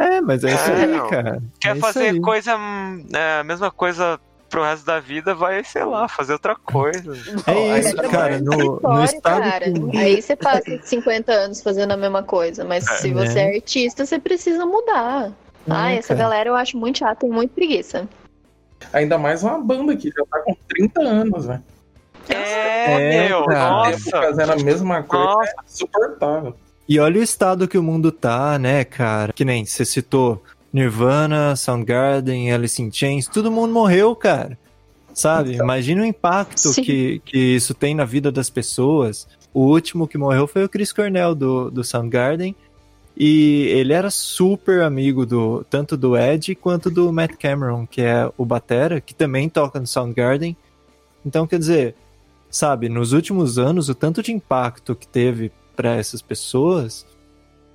Speaker 6: É, mas é isso
Speaker 4: É,
Speaker 6: aí, cara. É
Speaker 4: Quer
Speaker 6: isso
Speaker 4: fazer coisa, hum, é, a mesma coisa pro resto da vida, vai, sei lá, fazer outra coisa.
Speaker 6: É isso, cara. No, no estado
Speaker 2: cara.
Speaker 6: que-
Speaker 2: Aí você passa 50 anos fazendo a mesma coisa, mas se
Speaker 6: né?
Speaker 2: você é artista, você precisa mudar. Ah,
Speaker 6: É,
Speaker 2: essa
Speaker 6: cara.
Speaker 2: galera eu acho muito chata e muito preguiça.
Speaker 1: Ainda mais uma banda que já tá com 30 anos, né?
Speaker 4: É,
Speaker 6: É,
Speaker 4: meu,
Speaker 6: cara.
Speaker 4: Nossa.
Speaker 1: fazendo a mesma coisa
Speaker 4: Nossa.
Speaker 1: é insuportável.
Speaker 6: E olha o estado que o mundo tá, né, cara? Que nem você citou Nirvana, Soundgarden, Alice in Chains, todo mundo morreu, cara. Sabe? Imagina o impacto
Speaker 2: Sim.
Speaker 6: que, que isso tem na vida das pessoas. O último que morreu foi o Chris Cornell do, do Soundgarden. E ele era super amigo do tanto do Ed quanto do Matt Cameron, que é o batera, que também toca no Soundgarden. Então, quer dizer, sabe, nos últimos anos, o tanto de impacto que teve para essas pessoas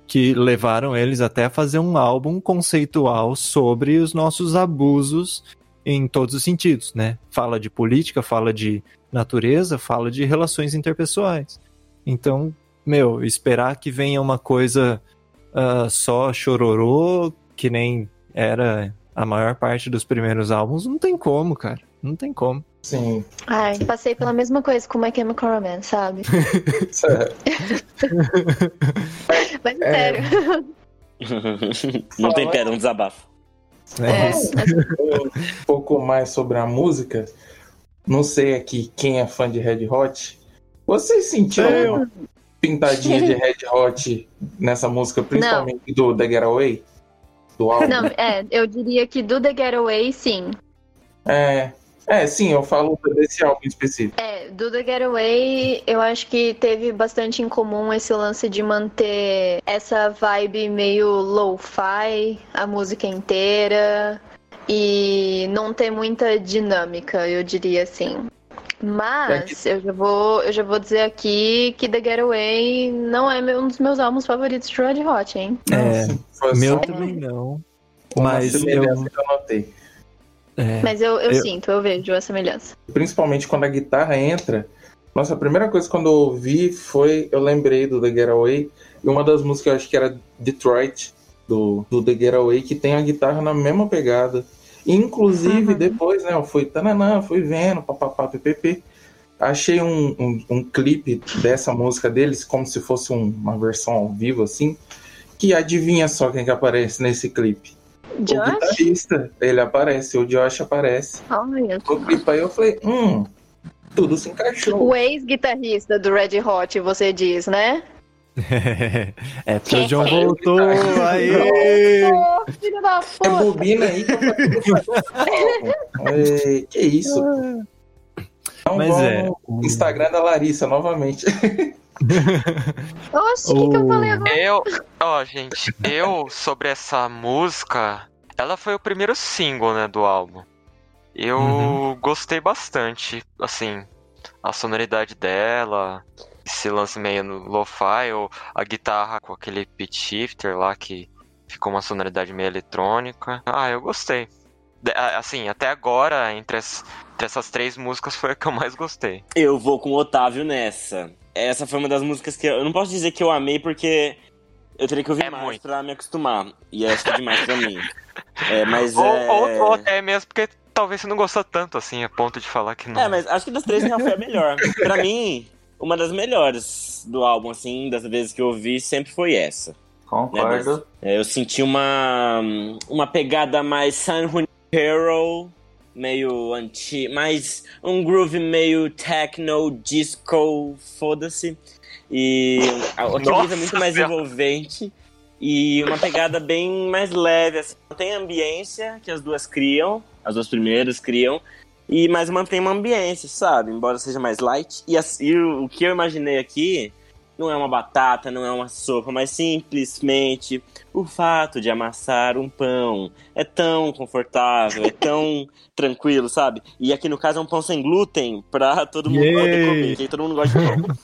Speaker 6: que levaram eles até a fazer um álbum conceitual sobre os nossos abusos em todos os sentidos, né? Fala de política, fala de natureza, fala de relações interpessoais. Então, meu, esperar que venha uma coisa ah, só chororô, que nem era a maior parte dos primeiros álbuns, não tem como, cara. Não tem como.
Speaker 1: Sim.
Speaker 2: Ai, passei pela mesma coisa com My Chemical Romance, sabe? Mas
Speaker 1: É.
Speaker 2: sério.
Speaker 3: Não tem pedra, um desabafo.
Speaker 6: É
Speaker 2: É,
Speaker 1: um pouco mais sobre a música. Não sei aqui quem é fã de Red Hot. Vocês sentiram uma pintadinha de Red Hot nessa música, principalmente do The Getaway? Do álbum?
Speaker 2: Não, é, eu diria que do The Getaway, sim.
Speaker 1: É, é, sim, eu falo desse álbum em específico.
Speaker 2: É, do The Getaway, eu acho que teve bastante em comum esse lance de manter essa vibe meio lo-fi, a música inteira, e não ter muita dinâmica, eu diria assim. Mas eu já vou, eu já vou dizer aqui que The Getaway não é meu- um dos meus álbuns favoritos de Red Hot, hein?
Speaker 6: É,
Speaker 1: foi
Speaker 6: Meu
Speaker 1: só
Speaker 6: também não. Mas eu.
Speaker 1: que eu notei.
Speaker 6: É,
Speaker 2: Mas eu, eu,
Speaker 6: Eu-
Speaker 2: sinto, eu vejo a semelhança.
Speaker 1: Principalmente quando a guitarra entra. Nossa, a primeira coisa quando eu ouvi foi. Eu lembrei do The Getaway. E uma das músicas eu acho que era Detroit, do, do The Getaway, que tem a guitarra na mesma pegada. Inclusive,
Speaker 2: Uhum.
Speaker 1: depois, né, eu fui tananã, fui vendo, papapá, ppp. Achei um, um, um clipe dessa música deles, como se fosse um- uma versão ao vivo, assim. Que adivinha só quem que aparece nesse clipe? O
Speaker 2: Josh?
Speaker 1: guitarrista, ele aparece, o Josh aparece.
Speaker 2: Olha.
Speaker 1: O clipe aí eu falei, hum, tudo se encaixou.
Speaker 2: O ex-guitarrista do Red Hot, você diz, né?
Speaker 6: é, porque o John voltou, aí.
Speaker 2: Ô, filho da
Speaker 1: É
Speaker 2: puta!
Speaker 1: bobina aí que eu. Que isso? Então
Speaker 6: Mas
Speaker 1: vamos
Speaker 6: é,
Speaker 1: Instagram da Larissa novamente.
Speaker 2: Oxe, o que, que eu falei agora?
Speaker 4: Eu, ó, gente, eu sobre essa música, ela foi o primeiro single, né, do álbum. Eu
Speaker 6: Uhum.
Speaker 4: gostei bastante, assim, a sonoridade dela, esse lance meio no lo-fi, ou a guitarra com aquele pitch shifter lá que ficou uma sonoridade meio eletrônica. Ah, eu gostei. De- Assim, até agora, entre, as- entre essas três músicas, foi a que eu mais gostei.
Speaker 3: Eu vou com o Otávio nessa. Essa foi uma das músicas que eu, eu não posso dizer que eu amei porque eu teria que ouvir
Speaker 4: É
Speaker 3: mais
Speaker 4: muito.
Speaker 3: pra me acostumar. E essa é demais pra mim. É, mas
Speaker 4: Ou,
Speaker 3: é...
Speaker 4: ou, ou até mesmo porque talvez você não gostou tanto, assim, a ponto de falar que não.
Speaker 3: É, mas acho que das três real foi a melhor. pra mim, uma das melhores do álbum, assim, das vezes que eu ouvi, sempre foi essa.
Speaker 5: Concordo.
Speaker 3: É, eu senti uma, uma pegada mais San Hero, meio anti, mais um groove meio techno, disco, foda-se. E a- aquele
Speaker 4: Nossa
Speaker 3: groove é muito mais envolvente e uma pegada bem mais leve, assim. Tem a ambiência que as duas criam, as duas primeiras criam, e mas mantém uma ambiência, sabe? Embora seja mais light. E, as- o, o que eu imaginei aqui não é uma batata, não é uma sopa, mas simplesmente o fato de amassar um pão é tão confortável, é tão tranquilo, sabe? E aqui no caso é um pão sem glúten pra todo mundo poder comer, porque todo mundo gosta de pão.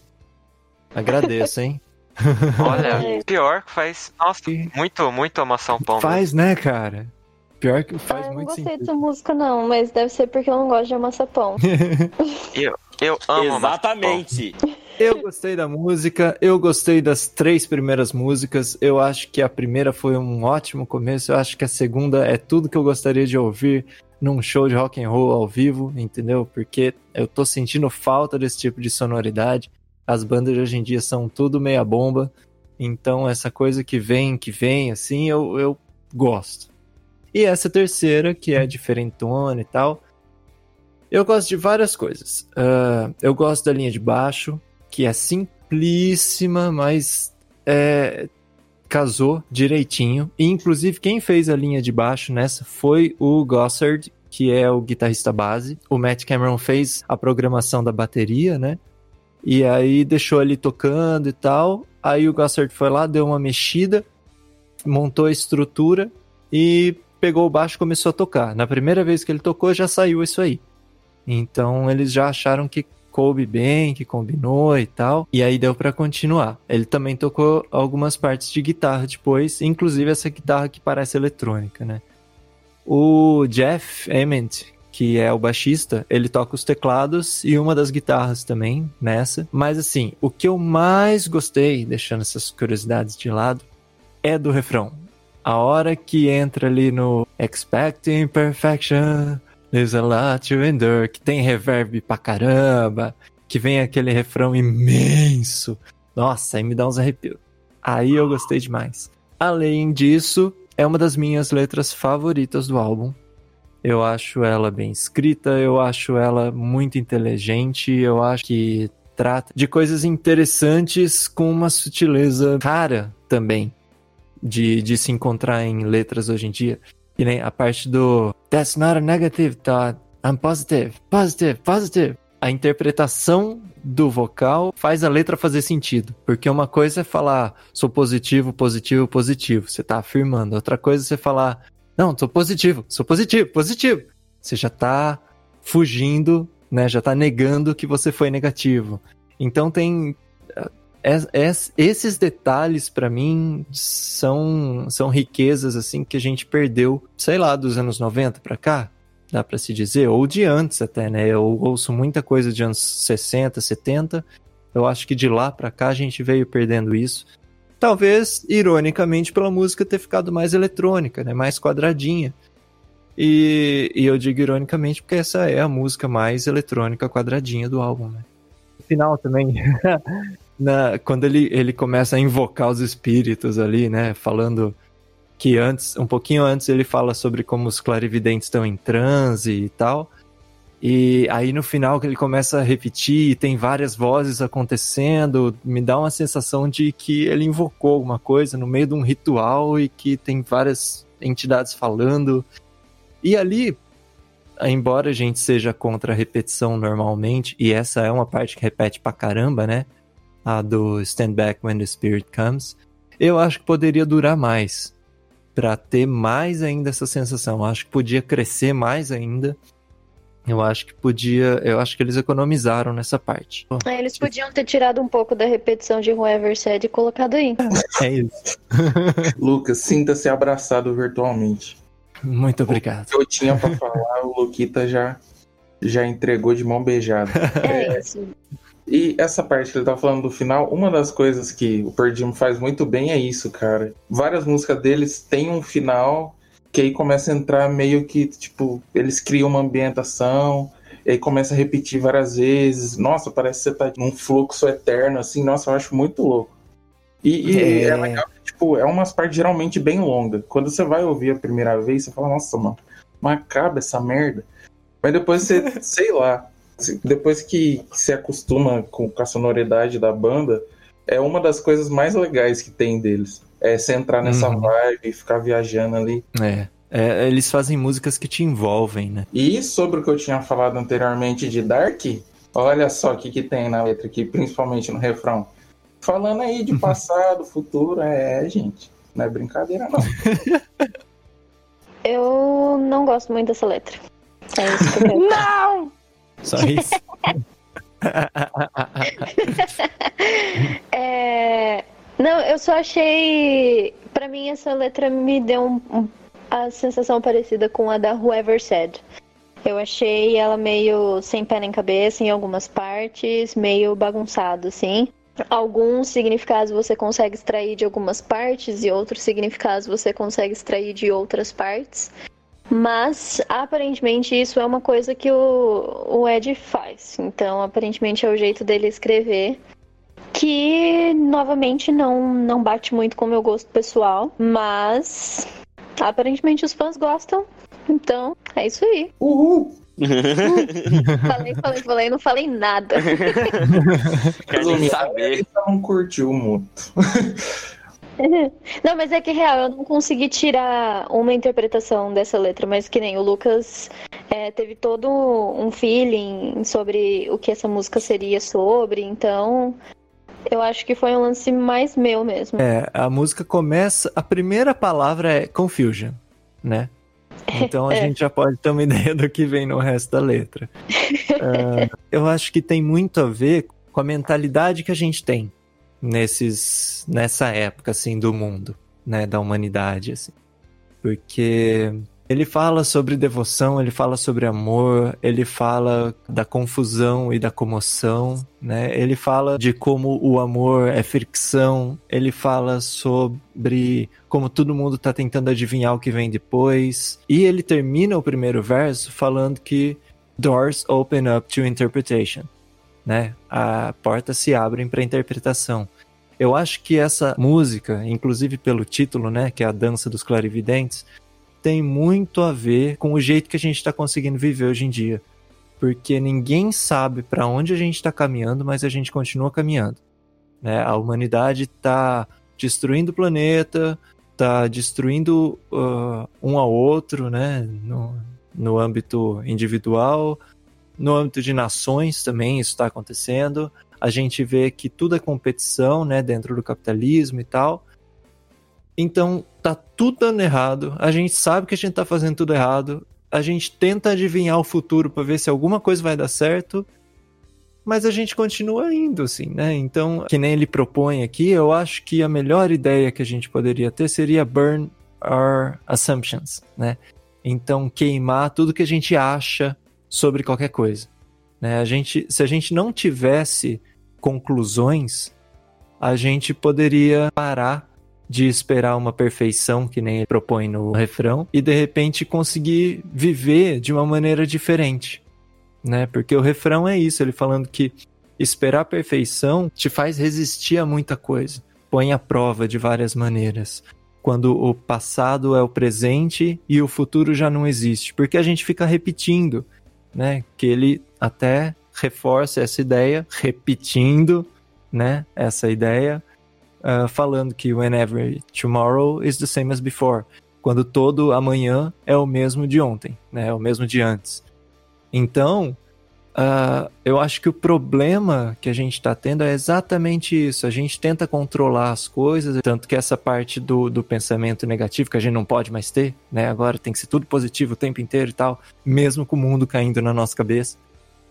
Speaker 6: Agradeço, hein?
Speaker 4: Olha, pior que faz. Nossa, muito, muito amassar um pão.
Speaker 6: Faz, né, cara? Pior que faz
Speaker 2: Ah, eu não
Speaker 6: muito
Speaker 2: gostei
Speaker 6: sentido.
Speaker 2: dessa música, não, mas deve ser porque eu não gosto de amassar pão.
Speaker 4: Eu, eu amo amassar pão.
Speaker 6: Eu gostei da música, eu gostei das três primeiras músicas. Eu acho que a primeira foi um ótimo começo. Eu acho que a segunda é tudo que eu gostaria de ouvir num show de rock and roll ao vivo, entendeu? Porque eu tô sentindo falta desse tipo de sonoridade. As bandas hoje em dia são tudo meia bomba. Então essa coisa que vem, que vem, assim, eu, eu gosto. E essa terceira, que é diferentona e tal, eu gosto de várias coisas. Ah, eu gosto da linha de baixo, que é simplíssima, mas é, casou direitinho. E, inclusive, quem fez a linha de baixo nessa foi o Gossard, que é o guitarrista base. O Matt Cameron fez a programação da bateria, né? E aí deixou ali tocando e tal. Aí o Gossard foi lá, deu uma mexida, montou a estrutura e pegou o baixo e começou a tocar. Na primeira vez que ele tocou, já saiu isso aí. Então eles já acharam que coube bem, que combinou e tal. E aí deu pra continuar. Ele também tocou algumas partes de guitarra depois, inclusive essa guitarra que parece eletrônica, né? O Jeff Ament, que é o baixista, ele toca os teclados e uma das guitarras também nessa. Mas assim, o que eu mais gostei, deixando essas curiosidades de lado, é do refrão. A hora que entra ali no Expecting Perfection, there's a lot to endure, que tem reverb pra caramba, que vem aquele refrão imenso. Nossa, aí me dá uns arrepios. Aí eu gostei demais. Além disso, é uma das minhas letras favoritas do álbum. Eu acho ela bem escrita, eu acho ela muito inteligente, eu acho que trata de coisas interessantes com uma sutileza rara também de, de se encontrar em letras hoje em dia. Que nem a parte do That's not a negative thought, I'm positive, positive, positive. A interpretação do vocal faz a letra fazer sentido. Porque uma coisa é falar sou positivo, positivo, positivo. Você tá afirmando. Outra coisa é você falar não, sou positivo, sou positivo, positivo. Você já tá fugindo, né? Já tá negando que você foi negativo. Então tem es- es- esses detalhes pra mim são são riquezas assim que a gente perdeu, sei lá, dos anos 90 pra cá, dá pra se dizer, ou de antes até, né? Eu ouço muita coisa de anos 60, 70. Eu acho que de lá pra cá a gente veio perdendo isso. Talvez, ironicamente, pela música ter ficado mais eletrônica, né? Mais quadradinha. E, e eu digo ironicamente porque essa é a música mais eletrônica quadradinha do álbum, né? No final também, na, quando ele, ele começa a invocar os espíritos ali, né? Falando que antes, um pouquinho antes, ele fala sobre como os clarividentes estão em transe e tal. E aí no final que ele começa a repetir, tem várias vozes acontecendo, me dá uma sensação de que ele invocou alguma coisa no meio de um ritual e que tem várias entidades falando. E ali, embora a gente seja contra a repetição normalmente, e essa é uma parte que repete pra caramba, né? A do Stand Back When the Spirit Comes, eu acho que poderia durar mais. para ter mais ainda essa sensação. acho que podia crescer mais ainda eu acho que podia. Eu acho que eles economizaram nessa parte.
Speaker 2: É, eles podiam ter tirado um pouco da repetição de Whoever Said e colocado aí.
Speaker 6: É isso.
Speaker 1: Lucas, sinta-se abraçado virtualmente.
Speaker 6: Muito obrigado.
Speaker 1: O que eu tinha pra falar, o Luquita já, já entregou de mão beijada.
Speaker 2: É isso.
Speaker 1: E essa parte que ele tá falando do final, uma das coisas que o Perdim faz muito bem é isso, cara. Várias músicas deles têm um final que aí começa a entrar meio que, tipo, eles criam uma ambientação, e aí começa a repetir várias vezes. Nossa, parece que você tá num fluxo eterno, assim. Nossa, eu acho muito louco. E, e é. é legal tipo, é umas partes geralmente bem longas. Quando você vai ouvir a primeira vez, você fala, nossa, mano, mas acaba essa merda. Mas depois você, sei lá, depois que se acostuma com a sonoridade da banda, é uma das coisas mais legais que tem deles é, você entrar nessa uhum. vibe e ficar viajando ali.
Speaker 6: É. é. Eles fazem músicas que te envolvem, né?
Speaker 1: E sobre o que eu tinha falado anteriormente de Dark, olha só o que, que tem na letra aqui, principalmente no refrão. Falando aí de passado, futuro, é, gente. Não é brincadeira, não.
Speaker 2: Eu não gosto muito dessa letra. É isso que eu
Speaker 6: não! Só isso?
Speaker 2: é, não, eu só achei. Pra mim, essa letra me deu um, a sensação parecida com a da Whoever Said. Eu achei ela meio sem pé nem cabeça em algumas partes, meio bagunçado, assim. Alguns significados você consegue extrair de algumas partes e outros significados você consegue extrair de outras partes. Mas aparentemente isso é uma coisa que o, o Ed faz. Então, aparentemente é o jeito dele escrever que novamente não, não bate muito com o meu gosto pessoal, mas aparentemente os fãs gostam, então é isso aí.
Speaker 1: Uhul!
Speaker 2: falei, falei, falei, não falei nada.
Speaker 3: Quer nem saber.
Speaker 1: Ele não curtiu muito.
Speaker 2: Não, mas é que real, eu não consegui tirar uma interpretação dessa letra, mas que nem o Lucas é, teve todo um feeling sobre o que essa música seria sobre, então eu acho que foi um lance mais meu mesmo.
Speaker 6: É, a música começa. A primeira palavra é confusion, né? Então a é. gente já pode ter uma ideia do que vem no resto da letra. uh, eu acho que tem muito a ver com a mentalidade que a gente tem nesses, nessa época assim do mundo, né, da humanidade assim. Porque ele fala sobre devoção, ele fala sobre amor, ele fala da confusão e da comoção, né? Ele fala de como o amor é fricção, ele fala sobre como todo mundo tá tentando adivinhar o que vem depois. E ele termina o primeiro verso falando que doors open up to interpretation, né? A porta se abrem para interpretação. Eu acho que essa música, inclusive pelo título, né, que é a dança dos clarividentes, tem muito a ver com o jeito que a gente está conseguindo viver hoje em dia. Porque ninguém sabe para onde a gente está caminhando, mas a gente continua caminhando. Né? A humanidade está destruindo o planeta, está destruindo uh, um ao outro, né? No, no âmbito individual, no âmbito de nações também isso está acontecendo. A gente vê que tudo é competição, né, dentro do capitalismo e tal. Então, tá tudo dando errado, a gente sabe que a gente tá fazendo tudo errado, a gente tenta adivinhar o futuro para ver se alguma coisa vai dar certo, mas a gente continua indo, assim, né? Então, que nem ele propõe aqui, eu acho que a melhor ideia que a gente poderia ter seria burn our assumptions, né? Então, queimar tudo que a gente acha sobre qualquer coisa. Né? A gente, se a gente não tivesse conclusões, a gente poderia parar de esperar uma perfeição que nem ele propõe no refrão e de repente conseguir viver de uma maneira diferente, né? Porque o refrão é isso, ele falando que esperar a perfeição te faz resistir a muita coisa, põe à prova de várias maneiras. quando o passado é o presente e o futuro já não existe, porque a gente fica repetindo, né? Que ele até reforça essa ideia, repetindo, né? Essa ideia, uh, falando que whenever tomorrow is the same as before, quando todo amanhã é o mesmo de ontem, né? É o mesmo de antes. Então, Uh, eu acho que o problema que a gente está tendo é exatamente isso. A gente tenta controlar as coisas, tanto que essa parte do, do pensamento negativo que a gente não pode mais ter, né? Agora tem que ser tudo positivo o tempo inteiro e tal, mesmo com o mundo caindo na nossa cabeça.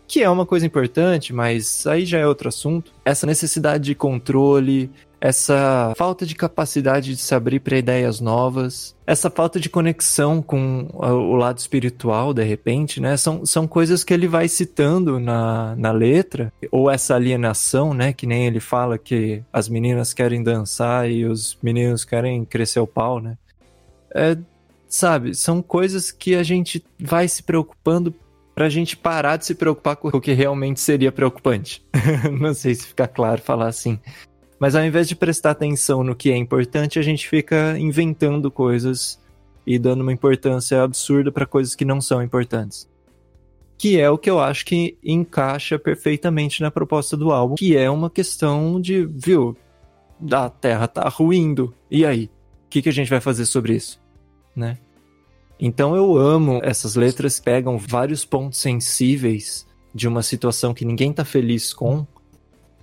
Speaker 6: Que é uma coisa importante, mas aí já é outro assunto. Essa necessidade de controle, essa falta de capacidade de se abrir para ideias novas, essa falta de conexão com o lado espiritual, de repente, né? São, são coisas que ele vai citando na, na letra, ou essa alienação, né? Que nem ele fala que as meninas querem dançar e os meninos querem crescer o pau, né? É, sabe, são coisas que a gente vai se preocupando pra gente parar de se preocupar com o que realmente seria preocupante. Não sei se fica claro falar assim. Mas ao invés de prestar atenção no que é importante, a gente fica inventando coisas e dando uma importância absurda para coisas que não são importantes. Que é o que eu acho que encaixa perfeitamente na proposta do álbum, que é uma questão de, viu, a Terra tá ruindo. E aí? O que, que a gente vai fazer sobre isso? Né? Então eu amo essas letras, pegam vários pontos sensíveis de uma situação que ninguém tá feliz com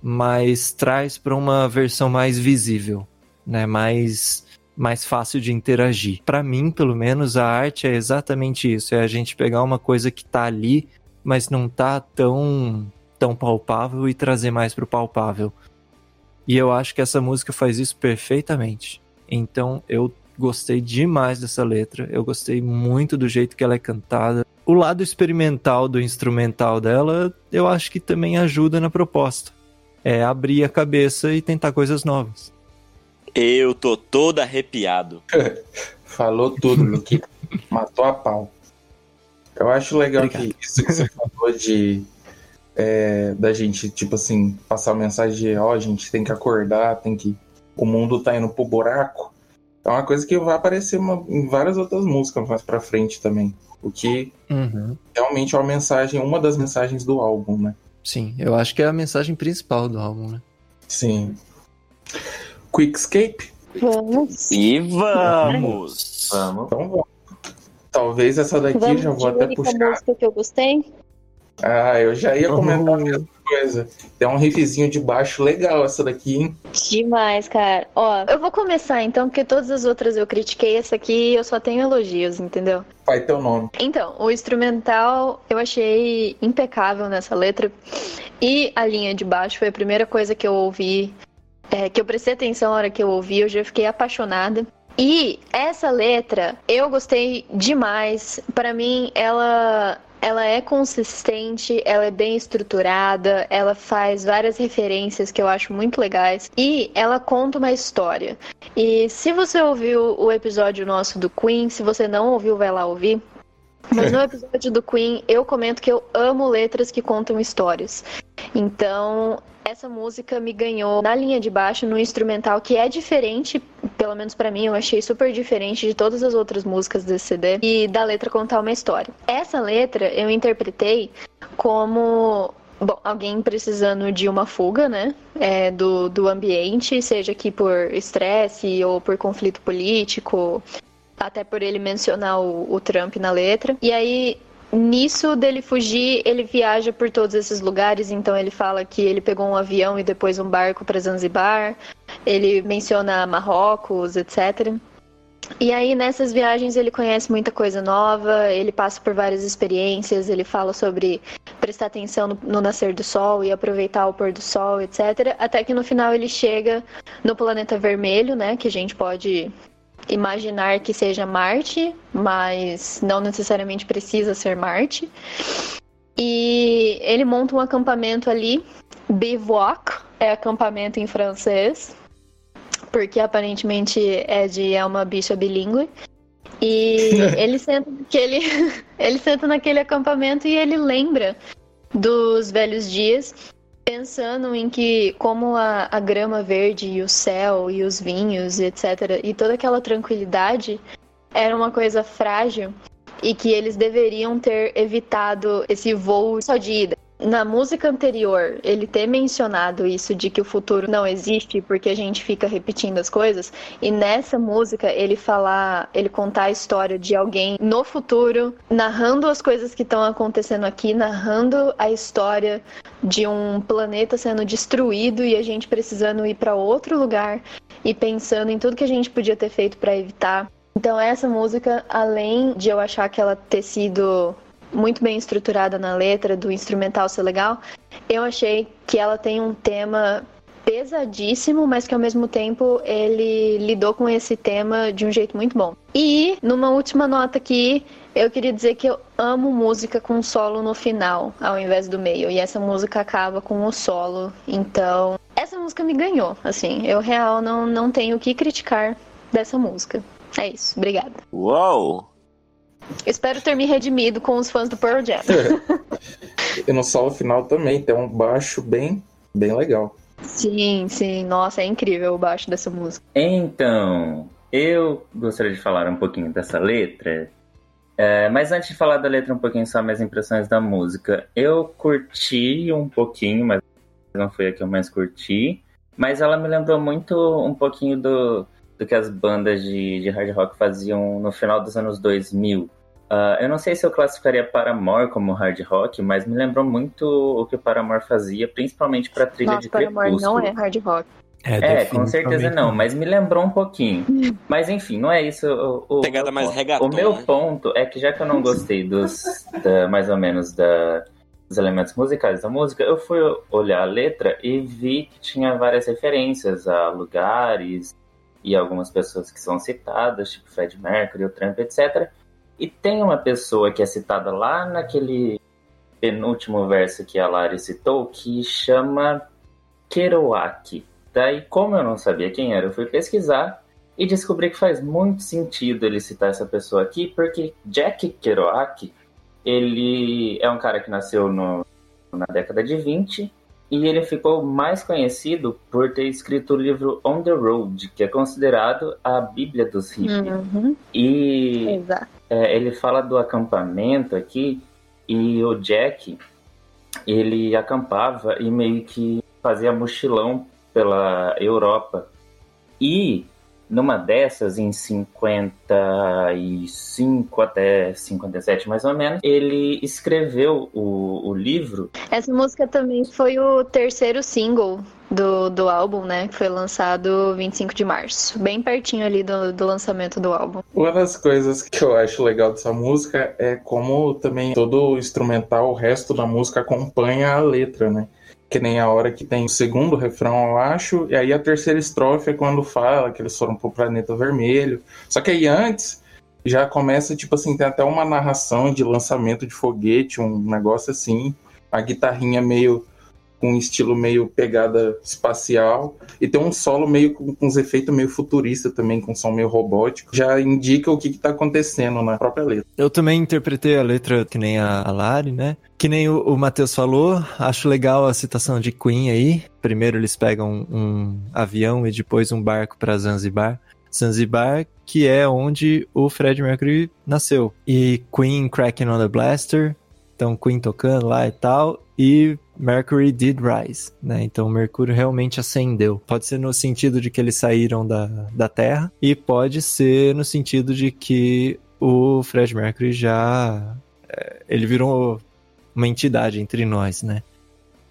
Speaker 6: mas traz para uma versão mais visível, né? Mais mais fácil de interagir. Para mim, pelo menos, a arte é exatamente isso, é a gente pegar uma coisa que tá ali, mas não tá tão tão palpável e trazer mais pro palpável. E eu acho que essa música faz isso perfeitamente. Então, eu gostei demais dessa letra, eu gostei muito do jeito que ela é cantada. O lado experimental do instrumental dela, eu acho que também ajuda na proposta é abrir a cabeça e tentar coisas novas.
Speaker 3: Eu tô todo arrepiado.
Speaker 1: Falou tudo, Luke. Matou a pau. Eu acho legal Obrigado. que isso que você falou de é, da gente, tipo assim, passar a mensagem de ó, oh, a gente tem que acordar, tem que. O mundo tá indo pro buraco. É uma coisa que vai aparecer uma, em várias outras músicas mais pra frente também. O que uhum. realmente é uma mensagem, uma das mensagens do álbum, né?
Speaker 6: Sim, eu acho que é a mensagem principal do álbum, né?
Speaker 1: Sim. Quickscape?
Speaker 2: Vamos.
Speaker 3: E vamos!
Speaker 1: Vamos. Então vamos. Talvez essa daqui vamos já vou até puxar.
Speaker 2: Música que eu gostei?
Speaker 1: Ah, eu já ia comentar a mesma coisa. Tem um riffzinho de baixo legal essa daqui, hein?
Speaker 2: Demais, cara. Ó, eu vou começar então, porque todas as outras eu critiquei, essa aqui eu só tenho elogios, entendeu?
Speaker 1: Vai teu nome.
Speaker 2: Então, o instrumental eu achei impecável nessa letra. E a linha de baixo foi a primeira coisa que eu ouvi, é, que eu prestei atenção na hora que eu ouvi, eu já fiquei apaixonada. E essa letra eu gostei demais. Para mim, ela ela é consistente, ela é bem estruturada, ela faz várias referências que eu acho muito legais e ela conta uma história. E se você ouviu o episódio nosso do Queen, se você não ouviu, vai lá ouvir. Mas no episódio do Queen, eu comento que eu amo letras que contam histórias. Então, essa música me ganhou na linha de baixo, no instrumental, que é diferente, pelo menos para mim, eu achei super diferente de todas as outras músicas desse CD, e da letra contar uma história. Essa letra eu interpretei como Bom, alguém precisando de uma fuga, né? É, do, do ambiente, seja aqui por estresse ou por conflito político, até por ele mencionar o, o Trump na letra. E aí Nisso dele fugir, ele viaja por todos esses lugares, então ele fala que ele pegou um avião e depois um barco para Zanzibar. Ele menciona Marrocos, etc. E aí nessas viagens ele conhece muita coisa nova, ele passa por várias experiências, ele fala sobre prestar atenção no, nascer do sol e aproveitar o pôr do sol, etc. Até que no final ele chega no planeta vermelho, né, que a gente pode imaginar que seja Marte, mas não necessariamente precisa ser Marte. E ele monta um acampamento ali, bivouac, é acampamento em francês, porque aparentemente Ed é uma bicha bilíngue. E ele senta naquele, ele senta naquele acampamento e ele lembra dos velhos dias pensando em que como a, a grama verde e o céu e os vinhos e etc e toda aquela tranquilidade era uma coisa frágil e que eles deveriam ter evitado esse voo só de ida. Na música anterior, ele ter mencionado isso de que o futuro não existe porque a gente fica repetindo as coisas, e nessa música ele falar, ele contar a história de alguém no futuro, narrando as coisas que estão acontecendo aqui, narrando a história de um planeta sendo destruído e a gente precisando ir para outro lugar e pensando em tudo que a gente podia ter feito para evitar. Então essa música, além de eu achar que ela ter sido muito bem estruturada na letra, do instrumental ser legal, eu achei que ela tem um tema pesadíssimo, mas que ao mesmo tempo ele lidou com esse tema de um jeito muito bom. E, numa última nota aqui, eu queria dizer que eu amo música com solo no final, ao invés do meio. E essa música acaba com o solo. Então, essa música me ganhou. Assim, eu real não, não tenho o que criticar dessa música. É isso. Obrigada.
Speaker 3: Uou!
Speaker 2: Espero ter me redimido com os fãs do Pearl Jam.
Speaker 1: e no solo final também tem um baixo bem, bem legal.
Speaker 2: Sim, sim. Nossa, é incrível o baixo dessa música.
Speaker 5: Então, eu gostaria de falar um pouquinho dessa letra. É, mas antes de falar da letra, um pouquinho só minhas impressões da música. Eu curti um pouquinho, mas não foi a que eu mais curti. Mas ela me lembrou muito um pouquinho do, do que as bandas de, de hard rock faziam no final dos anos 2000. Uh, eu não sei se eu classificaria Paramore como hard rock, mas me lembrou muito o que o Paramore fazia, principalmente para trilha
Speaker 2: Nossa,
Speaker 5: de
Speaker 2: Paramore
Speaker 5: Crepúsculo.
Speaker 2: não é hard rock.
Speaker 5: É, com certeza não, mas me lembrou um pouquinho. Mas enfim, não é isso. O, o
Speaker 3: Pegada
Speaker 5: meu
Speaker 3: mais
Speaker 5: ponto.
Speaker 3: regatão,
Speaker 5: O meu
Speaker 3: né?
Speaker 5: ponto é que já que eu não gostei dos, da- mais ou menos da, dos elementos musicais da música, eu fui olhar a letra e vi que tinha várias referências a lugares e algumas pessoas que são citadas, tipo Fred Mercury, o Trump, etc. E tem uma pessoa que é citada lá naquele penúltimo verso que a Lari citou, que chama Kerouac. Daí, como eu não sabia quem era, eu fui pesquisar e descobri que faz muito sentido ele citar essa pessoa aqui, porque Jack Kerouac, ele é um cara que nasceu no- na década de 20 e ele ficou mais conhecido por ter escrito o livro On the Road, que é considerado a Bíblia dos hippies.
Speaker 2: Uhum,
Speaker 5: E é, ele fala do acampamento aqui e o Jack ele acampava e meio que fazia mochilão pela Europa. E numa dessas em 55 até 57 mais ou menos ele escreveu o, o livro
Speaker 2: Essa música também foi o terceiro single do, do álbum, né? Que foi lançado 25 de março. Bem pertinho ali do, do lançamento do álbum.
Speaker 1: Uma das coisas que eu acho legal dessa música é como também todo o instrumental, o resto da música acompanha a letra, né? Que nem a hora que tem o segundo refrão, eu acho, e aí a terceira estrofe é quando fala que eles foram pro planeta vermelho. Só que aí antes já começa, tipo assim, tem até uma narração de lançamento de foguete, um negócio assim, a guitarrinha meio com um estilo meio pegada espacial e tem um solo meio com, com uns efeitos meio futurista também, com som meio robótico. Já indica o que, que tá acontecendo na própria letra.
Speaker 6: Eu também interpretei a letra que nem a, a Lari, né? Que nem o, o Matheus falou, acho legal a citação de Queen aí. Primeiro eles pegam um avião e depois um barco para Zanzibar. Zanzibar, que é onde o Fred Mercury nasceu. E Queen Cracking on the Blaster, então Queen tocando lá e tal. E Mercury did rise, né? Então Mercúrio realmente acendeu. Pode ser no sentido de que eles saíram da, da Terra e pode ser no sentido de que o Fred Mercury já é, ele virou uma entidade entre nós, né?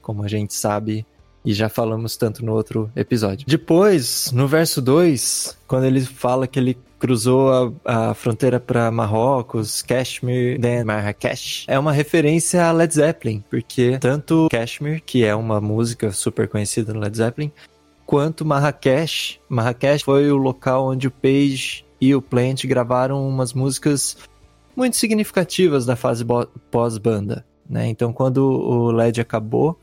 Speaker 6: Como a gente sabe e já falamos tanto no outro episódio. Depois, no verso 2, quando ele fala que ele cruzou a, a fronteira para Marrocos, Kashmir, then Marrakech, é uma referência a Led Zeppelin, porque tanto Kashmir, que é uma música super conhecida no Led Zeppelin, quanto Marrakech. Marrakech foi o local onde o Page e o Plant gravaram umas músicas muito significativas da fase pós-banda, né? Então, quando o LED acabou,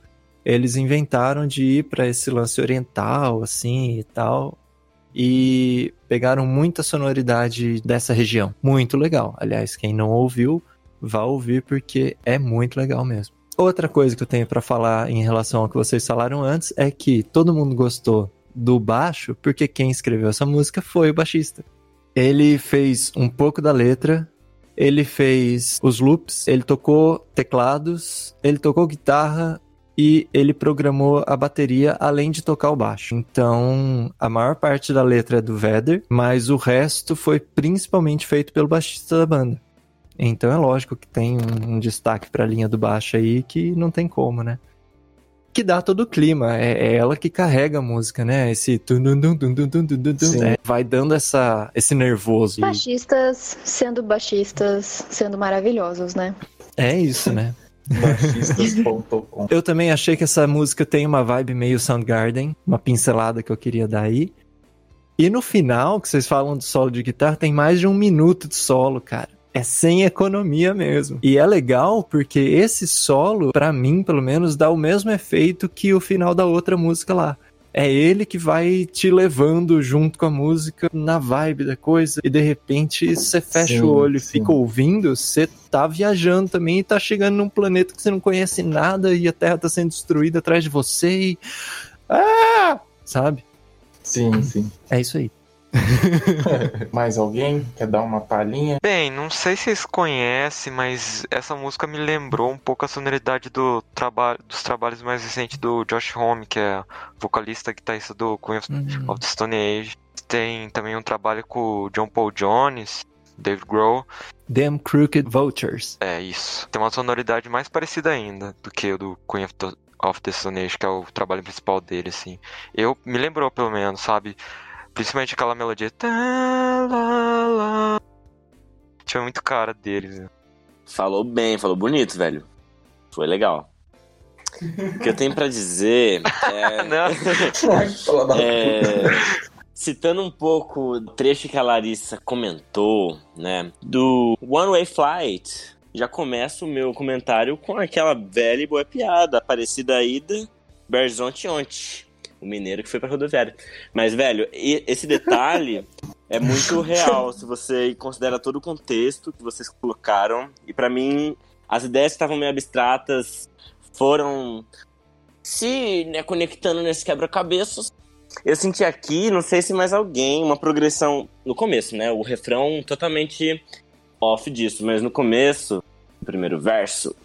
Speaker 6: eles inventaram de ir para esse lance oriental, assim e tal, e pegaram muita sonoridade dessa região. Muito legal. Aliás, quem não ouviu, vá ouvir porque é muito legal mesmo. Outra coisa que eu tenho pra falar em relação ao que vocês falaram antes é que todo mundo gostou do baixo porque quem escreveu essa música foi o baixista. Ele fez um pouco da letra, ele fez os loops, ele tocou teclados, ele tocou guitarra e ele programou a bateria além de tocar o baixo. Então, a maior parte da letra é do Vedder, mas o resto foi principalmente feito pelo baixista da banda. Então é lógico que tem um, um destaque para a linha do baixo aí que não tem como, né? Que dá todo o clima, é, é ela que carrega a música, né? Esse é, vai dando essa esse nervoso.
Speaker 2: Baixistas sendo baixistas, sendo maravilhosos, né?
Speaker 6: É isso, né? Eu também achei que essa música tem uma vibe meio Soundgarden, uma pincelada que eu queria dar aí. E no final, que vocês falam do solo de guitarra, tem mais de um minuto de solo, cara. É sem economia mesmo. E é legal porque esse solo, pra mim, pelo menos, dá o mesmo efeito que o final da outra música lá. É ele que vai te levando junto com a música na vibe da coisa. E de repente você fecha
Speaker 1: Sim,
Speaker 6: o olho e fica ouvindo. Você tá viajando também e tá chegando num planeta que você não conhece nada e a Terra tá sendo destruída atrás de você e. Ah! Sabe?
Speaker 1: Sim, sim.
Speaker 6: É isso aí.
Speaker 1: Mais alguém quer dar uma palhinha?
Speaker 4: Bem, não sei se vocês conhecem, mas essa música me lembrou um pouco a sonoridade do traba dos trabalhos mais recentes do Josh Homme, que é vocalista guitarrista do Queen of,
Speaker 6: Hum.
Speaker 4: of the Stone Age. Tem também um trabalho com o John Paul Jones, David Grohl.
Speaker 6: Damn Crooked Vultures.
Speaker 4: É isso. Tem uma sonoridade mais parecida ainda do que o do Queen of the, of the Stone Age, que é o trabalho principal dele, assim. Eu me lembrou, pelo menos, sabe? Principalmente aquela melodia. Tá, lá, lá. Tinha muito cara dele, viu?
Speaker 3: Falou bem, falou bonito, velho. Foi legal. O que eu tenho pra dizer é. É, citando um pouco o trecho que a Larissa comentou, né? Do One Way Flight, já começa o meu comentário com aquela velha e boa piada, Aparecida Ida, Berzonte Onte, o mineiro que foi pra rodoviária. Mas, velho, esse detalhe é muito real, se você considera todo o contexto que vocês colocaram. E pra mim, as ideias que estavam meio abstratas foram se né, conectando nesse quebra-cabeças. Eu senti aqui, não sei se mais alguém, uma progressão no começo, né? O refrão totalmente off disso, mas no começo, no primeiro verso,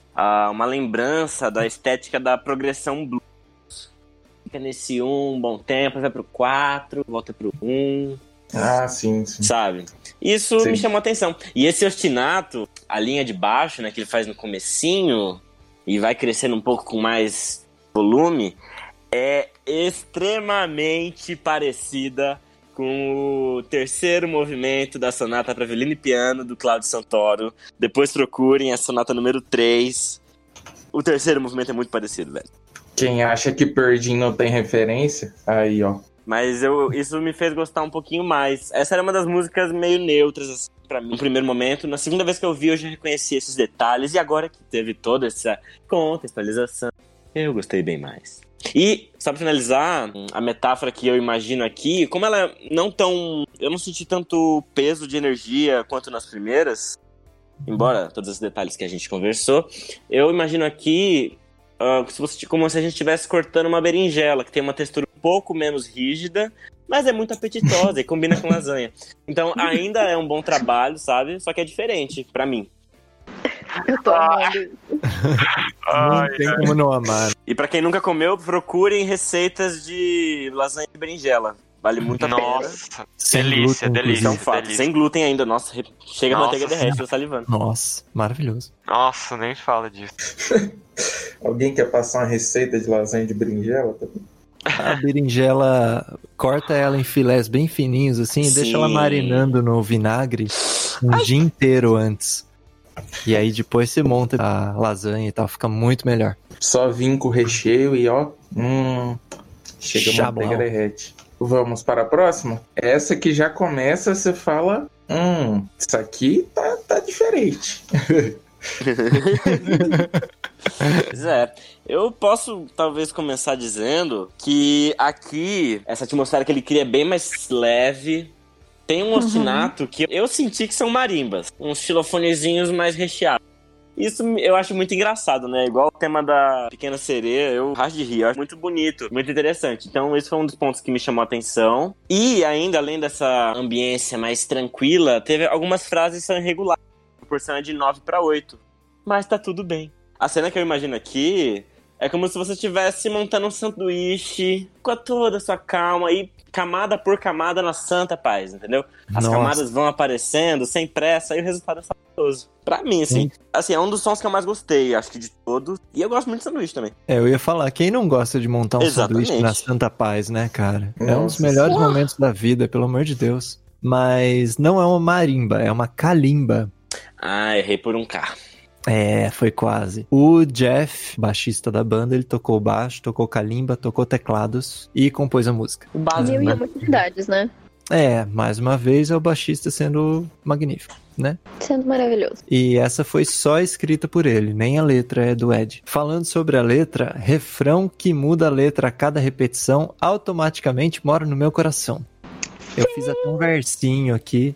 Speaker 3: uma lembrança da estética da progressão blues. Fica nesse 1 um bom tempo, vai pro 4, volta pro 1, um,
Speaker 1: Ah, sim, sim.
Speaker 3: sabe? Isso
Speaker 1: Sim.
Speaker 3: me chamou a atenção. E esse ostinato, a linha de baixo, né, que ele faz no comecinho e vai crescendo um pouco com mais volume, é extremamente parecida com o terceiro movimento da sonata para violino e piano do Claudio Santoro. Depois procurem a sonata número 3. O terceiro movimento é muito parecido, velho.
Speaker 1: Quem acha que Perdim não tem referência, aí, ó.
Speaker 3: Mas eu, isso me fez gostar um pouquinho mais. Essa era uma das músicas meio neutras, assim, pra mim, no primeiro momento. Na segunda vez que eu vi, eu já reconheci esses detalhes. E agora que teve toda essa contextualização, eu gostei bem mais. E, só pra finalizar, a metáfora que eu imagino aqui, como ela é não tão. Eu não senti tanto peso de energia quanto nas primeiras, embora todos os detalhes que a gente conversou, eu imagino aqui ah, se você- como se a gente estivesse cortando uma berinjela, que tem uma textura um pouco menos rígida, mas é muito apetitosa e combina com lasanha. Então ainda é um bom trabalho, sabe? Só que é diferente pra mim.
Speaker 2: Eu tô amando.
Speaker 6: não tem como não amar.
Speaker 3: E pra quem nunca comeu, procurem receitas de lasanha de berinjela. Vale muito a pena.
Speaker 4: Nossa,
Speaker 6: Sem
Speaker 4: delícia,
Speaker 6: glúten,
Speaker 3: Isso é um
Speaker 4: delícia,
Speaker 3: fato.
Speaker 4: delícia.
Speaker 3: Sem glúten ainda. Nossa, chega a
Speaker 4: Nossa
Speaker 3: manteiga derrete, tô salivando.
Speaker 6: Nossa, maravilhoso.
Speaker 4: Nossa, nem fala disso.
Speaker 1: Alguém quer passar uma receita de lasanha de berinjela?
Speaker 6: A berinjela, corta ela em filés bem fininhos assim e deixa ela
Speaker 3: Sim.
Speaker 6: marinando no vinagre um dia inteiro antes. E aí depois você monta a lasanha e tal, fica muito melhor.
Speaker 1: Só vim com o recheio e ó, hum, chega a
Speaker 6: Chablau.
Speaker 1: manteiga derrete. Vamos para a próxima? Essa que já começa, você fala, hum, isso aqui tá, tá diferente.
Speaker 3: Pois é. Eu posso talvez começar dizendo que aqui essa atmosfera que ele cria é bem mais leve. Tem um ostinato que eu senti que são marimbas, uns xilofonezinhos mais recheados. Isso eu acho muito engraçado, né? Igual o tema da Pequena Sereia, eu racho de rir, eu acho muito bonito, muito interessante. Então, esse foi um dos pontos que me chamou a atenção. E ainda, além dessa ambiência mais tranquila, teve algumas frases que são irregulares. A proporção é de 9 para 8. Mas tá tudo bem. A cena que eu imagino aqui é como se você estivesse montando um sanduíche com toda a sua calma e camada por camada na santa paz, entendeu? As
Speaker 6: Nossa.
Speaker 3: camadas vão aparecendo sem pressa e o resultado é fabuloso. Pra mim, assim. Assim, é um dos sons que eu mais gostei, acho que de todos. E eu gosto muito de sanduíche também.
Speaker 6: É, eu ia falar, quem não gosta de montar um
Speaker 3: Exatamente.
Speaker 6: sanduíche na Santa Paz, né, cara? É um dos
Speaker 1: Nossa
Speaker 6: melhores
Speaker 2: Senhora.
Speaker 6: momentos da vida, pelo amor de Deus. Mas não é uma marimba, é uma calimba.
Speaker 3: Ah, errei por um K.
Speaker 6: É, foi quase. O Jeff, baixista da banda, ele tocou baixo, tocou calimba, tocou teclados e compôs a música.
Speaker 3: O básico,
Speaker 2: Mil e
Speaker 3: né?
Speaker 2: utilidades, né?
Speaker 6: É, mais uma vez é o baixista sendo magnífico, né?
Speaker 2: Sendo maravilhoso.
Speaker 6: E essa foi só escrita por ele, nem a letra é do Ed. Falando sobre a letra, refrão que muda a letra a cada repetição automaticamente mora no meu coração. Eu fiz até um versinho aqui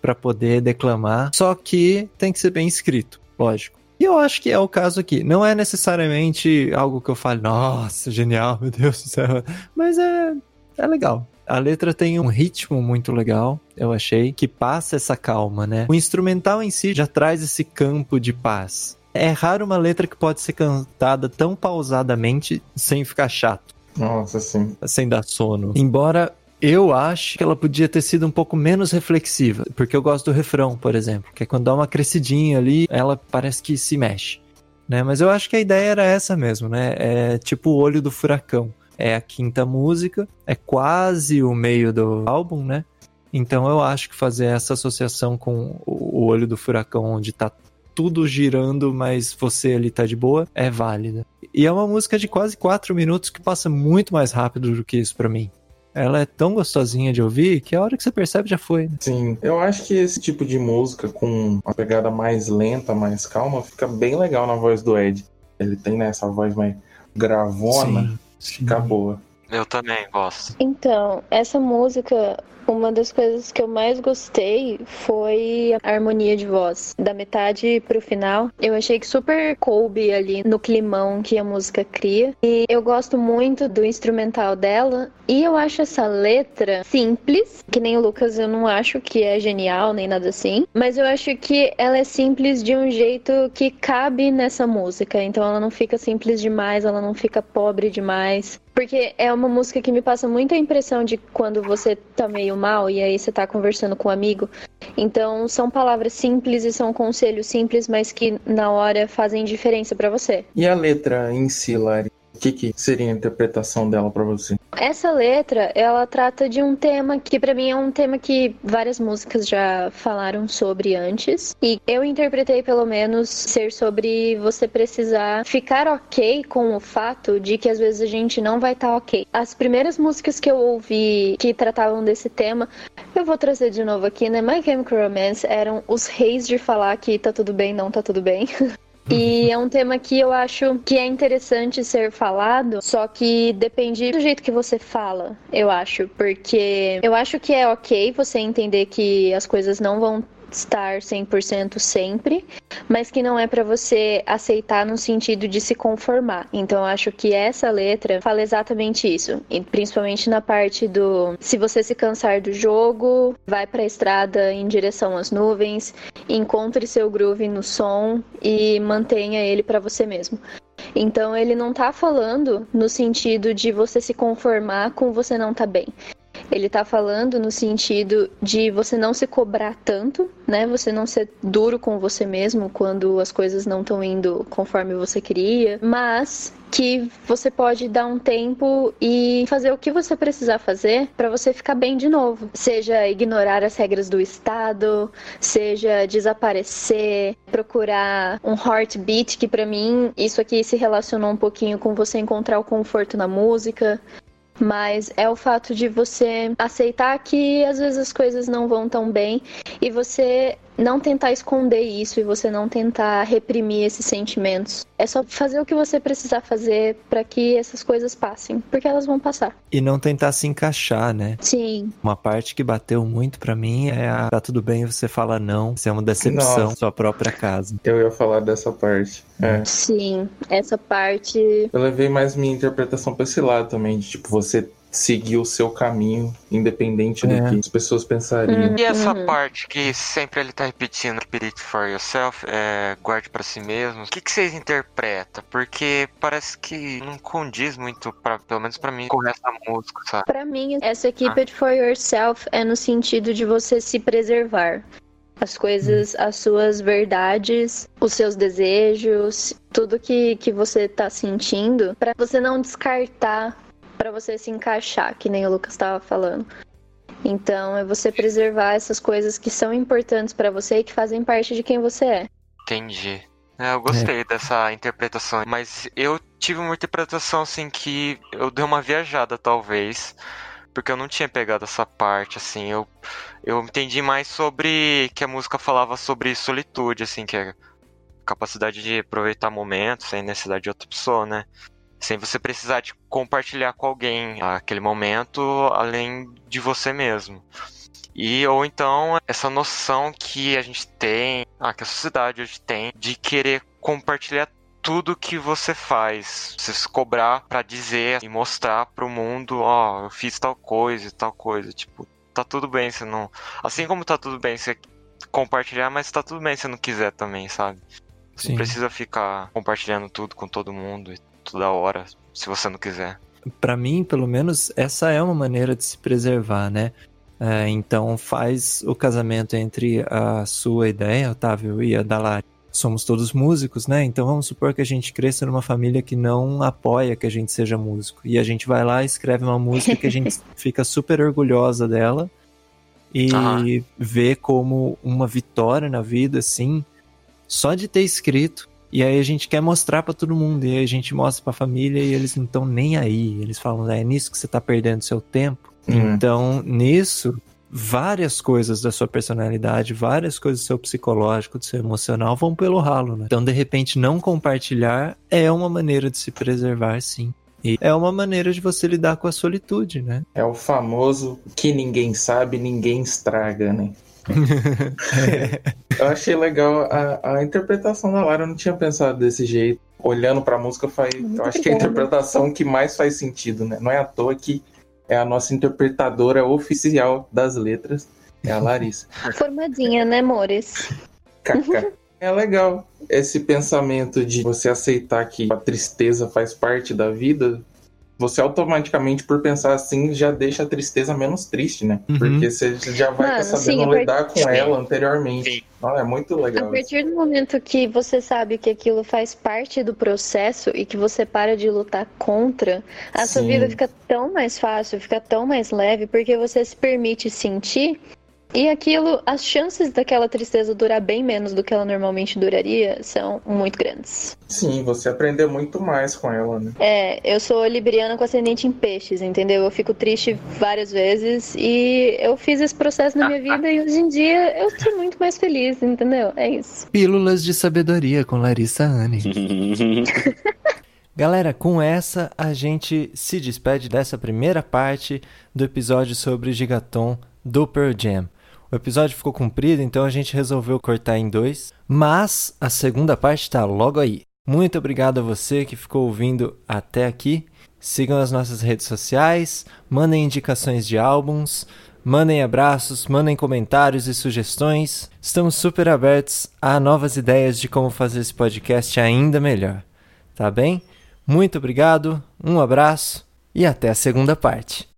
Speaker 6: pra poder declamar, só que tem que ser bem escrito, lógico. E eu acho que é o caso aqui. Não é necessariamente algo que eu fale, nossa, genial, meu Deus do céu. Mas é, é legal. A letra tem um ritmo muito legal, eu achei, que passa essa calma, né? O instrumental em si já traz esse campo de paz. É raro uma letra que pode ser cantada tão pausadamente sem ficar chato,
Speaker 1: Nossa, sim.
Speaker 6: sem dar sono. Embora eu acho que ela podia ter sido um pouco menos reflexiva, porque eu gosto do refrão, por exemplo, que é quando dá uma crescidinha ali, ela parece que se mexe. Né? Mas eu acho que a ideia era essa mesmo, né? É tipo o olho do furacão. É a quinta música, é quase o meio do álbum, né? Então eu acho que fazer essa associação com o olho do furacão, onde tá tudo girando, mas você ali tá de boa, é válida. E é uma música de quase quatro minutos que passa muito mais rápido do que isso pra mim. Ela é tão gostosinha de ouvir que a hora que você percebe já foi. Né?
Speaker 1: Sim, eu acho que esse tipo de música com uma pegada mais lenta, mais calma, fica bem legal na voz do Ed. Ele tem né, essa voz mais gravona, fica boa.
Speaker 4: Eu também gosto.
Speaker 2: Então, essa música, uma das coisas que eu mais gostei foi a harmonia de voz. Da metade pro final, eu achei que super coube ali no climão que a música cria. E eu gosto muito do instrumental dela. E eu acho essa letra simples, que nem o Lucas eu não acho que é genial nem nada assim. Mas eu acho que ela é simples de um jeito que cabe nessa música. Então ela não fica simples demais, ela não fica pobre demais. Porque é uma música que me passa muita impressão de quando você tá meio mal e aí você tá conversando com um amigo. Então são palavras simples e são conselhos simples, mas que na hora fazem diferença pra você.
Speaker 1: E a letra em si, Lari? Que, que seria a interpretação dela pra você?
Speaker 2: Essa letra, ela trata de um tema que pra mim é um tema que várias músicas já falaram sobre antes. E eu interpretei pelo menos ser sobre você precisar ficar ok com o fato de que às vezes a gente não vai estar ok. As primeiras músicas que eu ouvi que tratavam desse tema, eu vou trazer de novo aqui, né? My Chemical Romance eram os reis de falar que tá tudo bem, não tá tudo bem. E é um tema que eu acho que é interessante ser falado, só que depende do jeito que você fala, eu acho. Porque eu acho que é ok você entender que as coisas não vão estar 100% sempre, mas que não é pra você aceitar no sentido de se conformar. Então acho que essa letra fala exatamente isso, e principalmente na parte do se você se cansar do jogo, vai pra estrada em direção às nuvens, encontre seu groove no som e mantenha ele pra você mesmo. Então ele não tá falando no sentido de você se conformar com você não tá bem. Ele tá falando no sentido de você não se cobrar tanto, né? Você não ser duro com você mesmo quando as coisas não estão indo conforme você queria, mas que você pode dar um tempo e fazer o que você precisar fazer para você ficar bem de novo. Seja ignorar as regras do estado, seja desaparecer, procurar um heartbeat, que para mim isso aqui se relacionou um pouquinho com você encontrar o conforto na música. Mas é o fato de você aceitar que às vezes as coisas não vão tão bem e você não tentar esconder isso e você não tentar reprimir esses sentimentos. É só fazer o que você precisar fazer para que essas coisas passem, porque elas vão passar.
Speaker 6: E não tentar se encaixar, né?
Speaker 2: Sim.
Speaker 6: Uma parte que bateu muito pra mim é a tá tudo bem você fala não, isso é uma decepção
Speaker 1: Nossa.
Speaker 6: na sua própria casa.
Speaker 1: Eu ia falar dessa parte. É.
Speaker 2: Sim, essa parte
Speaker 1: Eu levei mais minha interpretação pra esse lado também, de tipo, você seguir o seu caminho, independente
Speaker 6: É.
Speaker 1: do que as pessoas pensariam.
Speaker 4: E essa
Speaker 2: Uhum.
Speaker 4: parte que sempre ele tá repetindo, keep it for yourself, é, guarde pra si mesmo. O que, que vocês interpretam? Porque parece que não condiz muito, pra, pelo menos pra mim, com da música, sabe?
Speaker 2: Pra mim, essa keep it for yourself é no sentido de você se preservar. As coisas, as suas verdades, os seus desejos, tudo que, que você tá sentindo, pra você não descartar, pra você se encaixar, que nem o Lucas tava falando. Então, é você preservar essas coisas que são importantes pra você e que fazem parte de quem você é.
Speaker 4: Entendi. É, eu gostei dessa interpretação, mas eu tive uma interpretação assim que eu dei uma viajada, talvez. Porque eu não tinha pegado essa parte, assim. Eu, eu entendi mais sobre. que a música falava sobre solitude, assim, que é capacidade de aproveitar momentos sem necessidade de outra pessoa, né? Sem você precisar de compartilhar com alguém aquele momento além de você mesmo. E ou então essa noção que a gente tem, ah, que a sociedade hoje tem, de querer compartilhar tudo que você faz, você se cobrar pra dizer e mostrar pro mundo, ó, eu fiz tal coisa e tal coisa, tipo, tá tudo bem se não, assim como tá tudo bem você compartilhar, mas tá tudo bem se não quiser também, sabe? Você
Speaker 6: Sim.
Speaker 4: não precisa ficar compartilhando tudo com todo mundo e toda hora, se você não quiser.
Speaker 6: Pra mim, pelo menos, essa é uma maneira de se preservar, né? É, então faz o casamento entre a sua ideia, Otávio, e a da Lari. Somos todos músicos, né? Então vamos supor que a gente cresça numa família que não apoia que a gente seja músico. E a gente vai lá e escreve uma música que a gente fica super orgulhosa dela e
Speaker 4: Aham.
Speaker 6: vê como uma vitória na vida, assim, só de ter escrito. E aí a gente quer mostrar pra todo mundo. E aí a gente mostra pra família e eles não estão nem aí. Eles falam, é nisso que você tá perdendo seu tempo.
Speaker 1: Hum.
Speaker 6: Então, nisso, várias coisas da sua personalidade, várias coisas do seu psicológico, do seu emocional vão pelo ralo, né? Então, de repente, não compartilhar é uma maneira de se preservar, sim. E é uma maneira de você lidar com a solitude, né?
Speaker 1: É o famoso que ninguém sabe, ninguém estraga, né? Eu achei legal a, a interpretação da Lara, eu não tinha pensado desse jeito. Olhando pra música, faz,
Speaker 2: Muito
Speaker 1: eu acho que é a interpretação que mais faz sentido, né? Não é à toa que é a nossa interpretadora oficial das letras, é a Larissa.
Speaker 2: Formadinha, né, amores?
Speaker 1: KK. É legal esse pensamento de você aceitar que a tristeza faz parte da vida. Você automaticamente, por pensar assim, já deixa a tristeza menos triste, né?
Speaker 6: Uhum.
Speaker 1: Porque você já vai
Speaker 2: Mano, sim,
Speaker 1: sabendo
Speaker 2: a part-
Speaker 1: lidar com
Speaker 4: Sim.
Speaker 1: ela anteriormente.
Speaker 4: Sim.
Speaker 1: Ah, é muito
Speaker 2: A
Speaker 1: legal. isso.
Speaker 2: partir do momento que você sabe que aquilo faz parte do processo e que você para de lutar contra, a sua
Speaker 1: Sim.
Speaker 2: vida fica tão mais fácil, fica tão mais leve, porque você se permite sentir. E aquilo, as chances daquela tristeza durar bem menos do que ela normalmente duraria são muito grandes.
Speaker 1: Sim, você aprendeu muito mais com ela, né?
Speaker 2: É, eu sou libriana com ascendente em peixes, entendeu? Eu fico triste várias vezes e eu fiz esse processo na minha vida e hoje em dia eu tô muito mais feliz, entendeu? É isso.
Speaker 6: Pílulas de sabedoria com Larissa Anne. Galera, com essa a gente se despede dessa primeira parte do episódio sobre Gigaton do Pearl Jam. O episódio ficou comprido, então a gente resolveu cortar em dois, mas a segunda parte tá logo aí. Muito obrigado a você que ficou ouvindo até aqui. Sigam as nossas redes sociais, mandem indicações de álbuns, mandem abraços, mandem comentários e sugestões. Estamos super abertos a novas ideias de como fazer esse podcast ainda melhor. Tá bem? Muito obrigado, um abraço e até a segunda parte.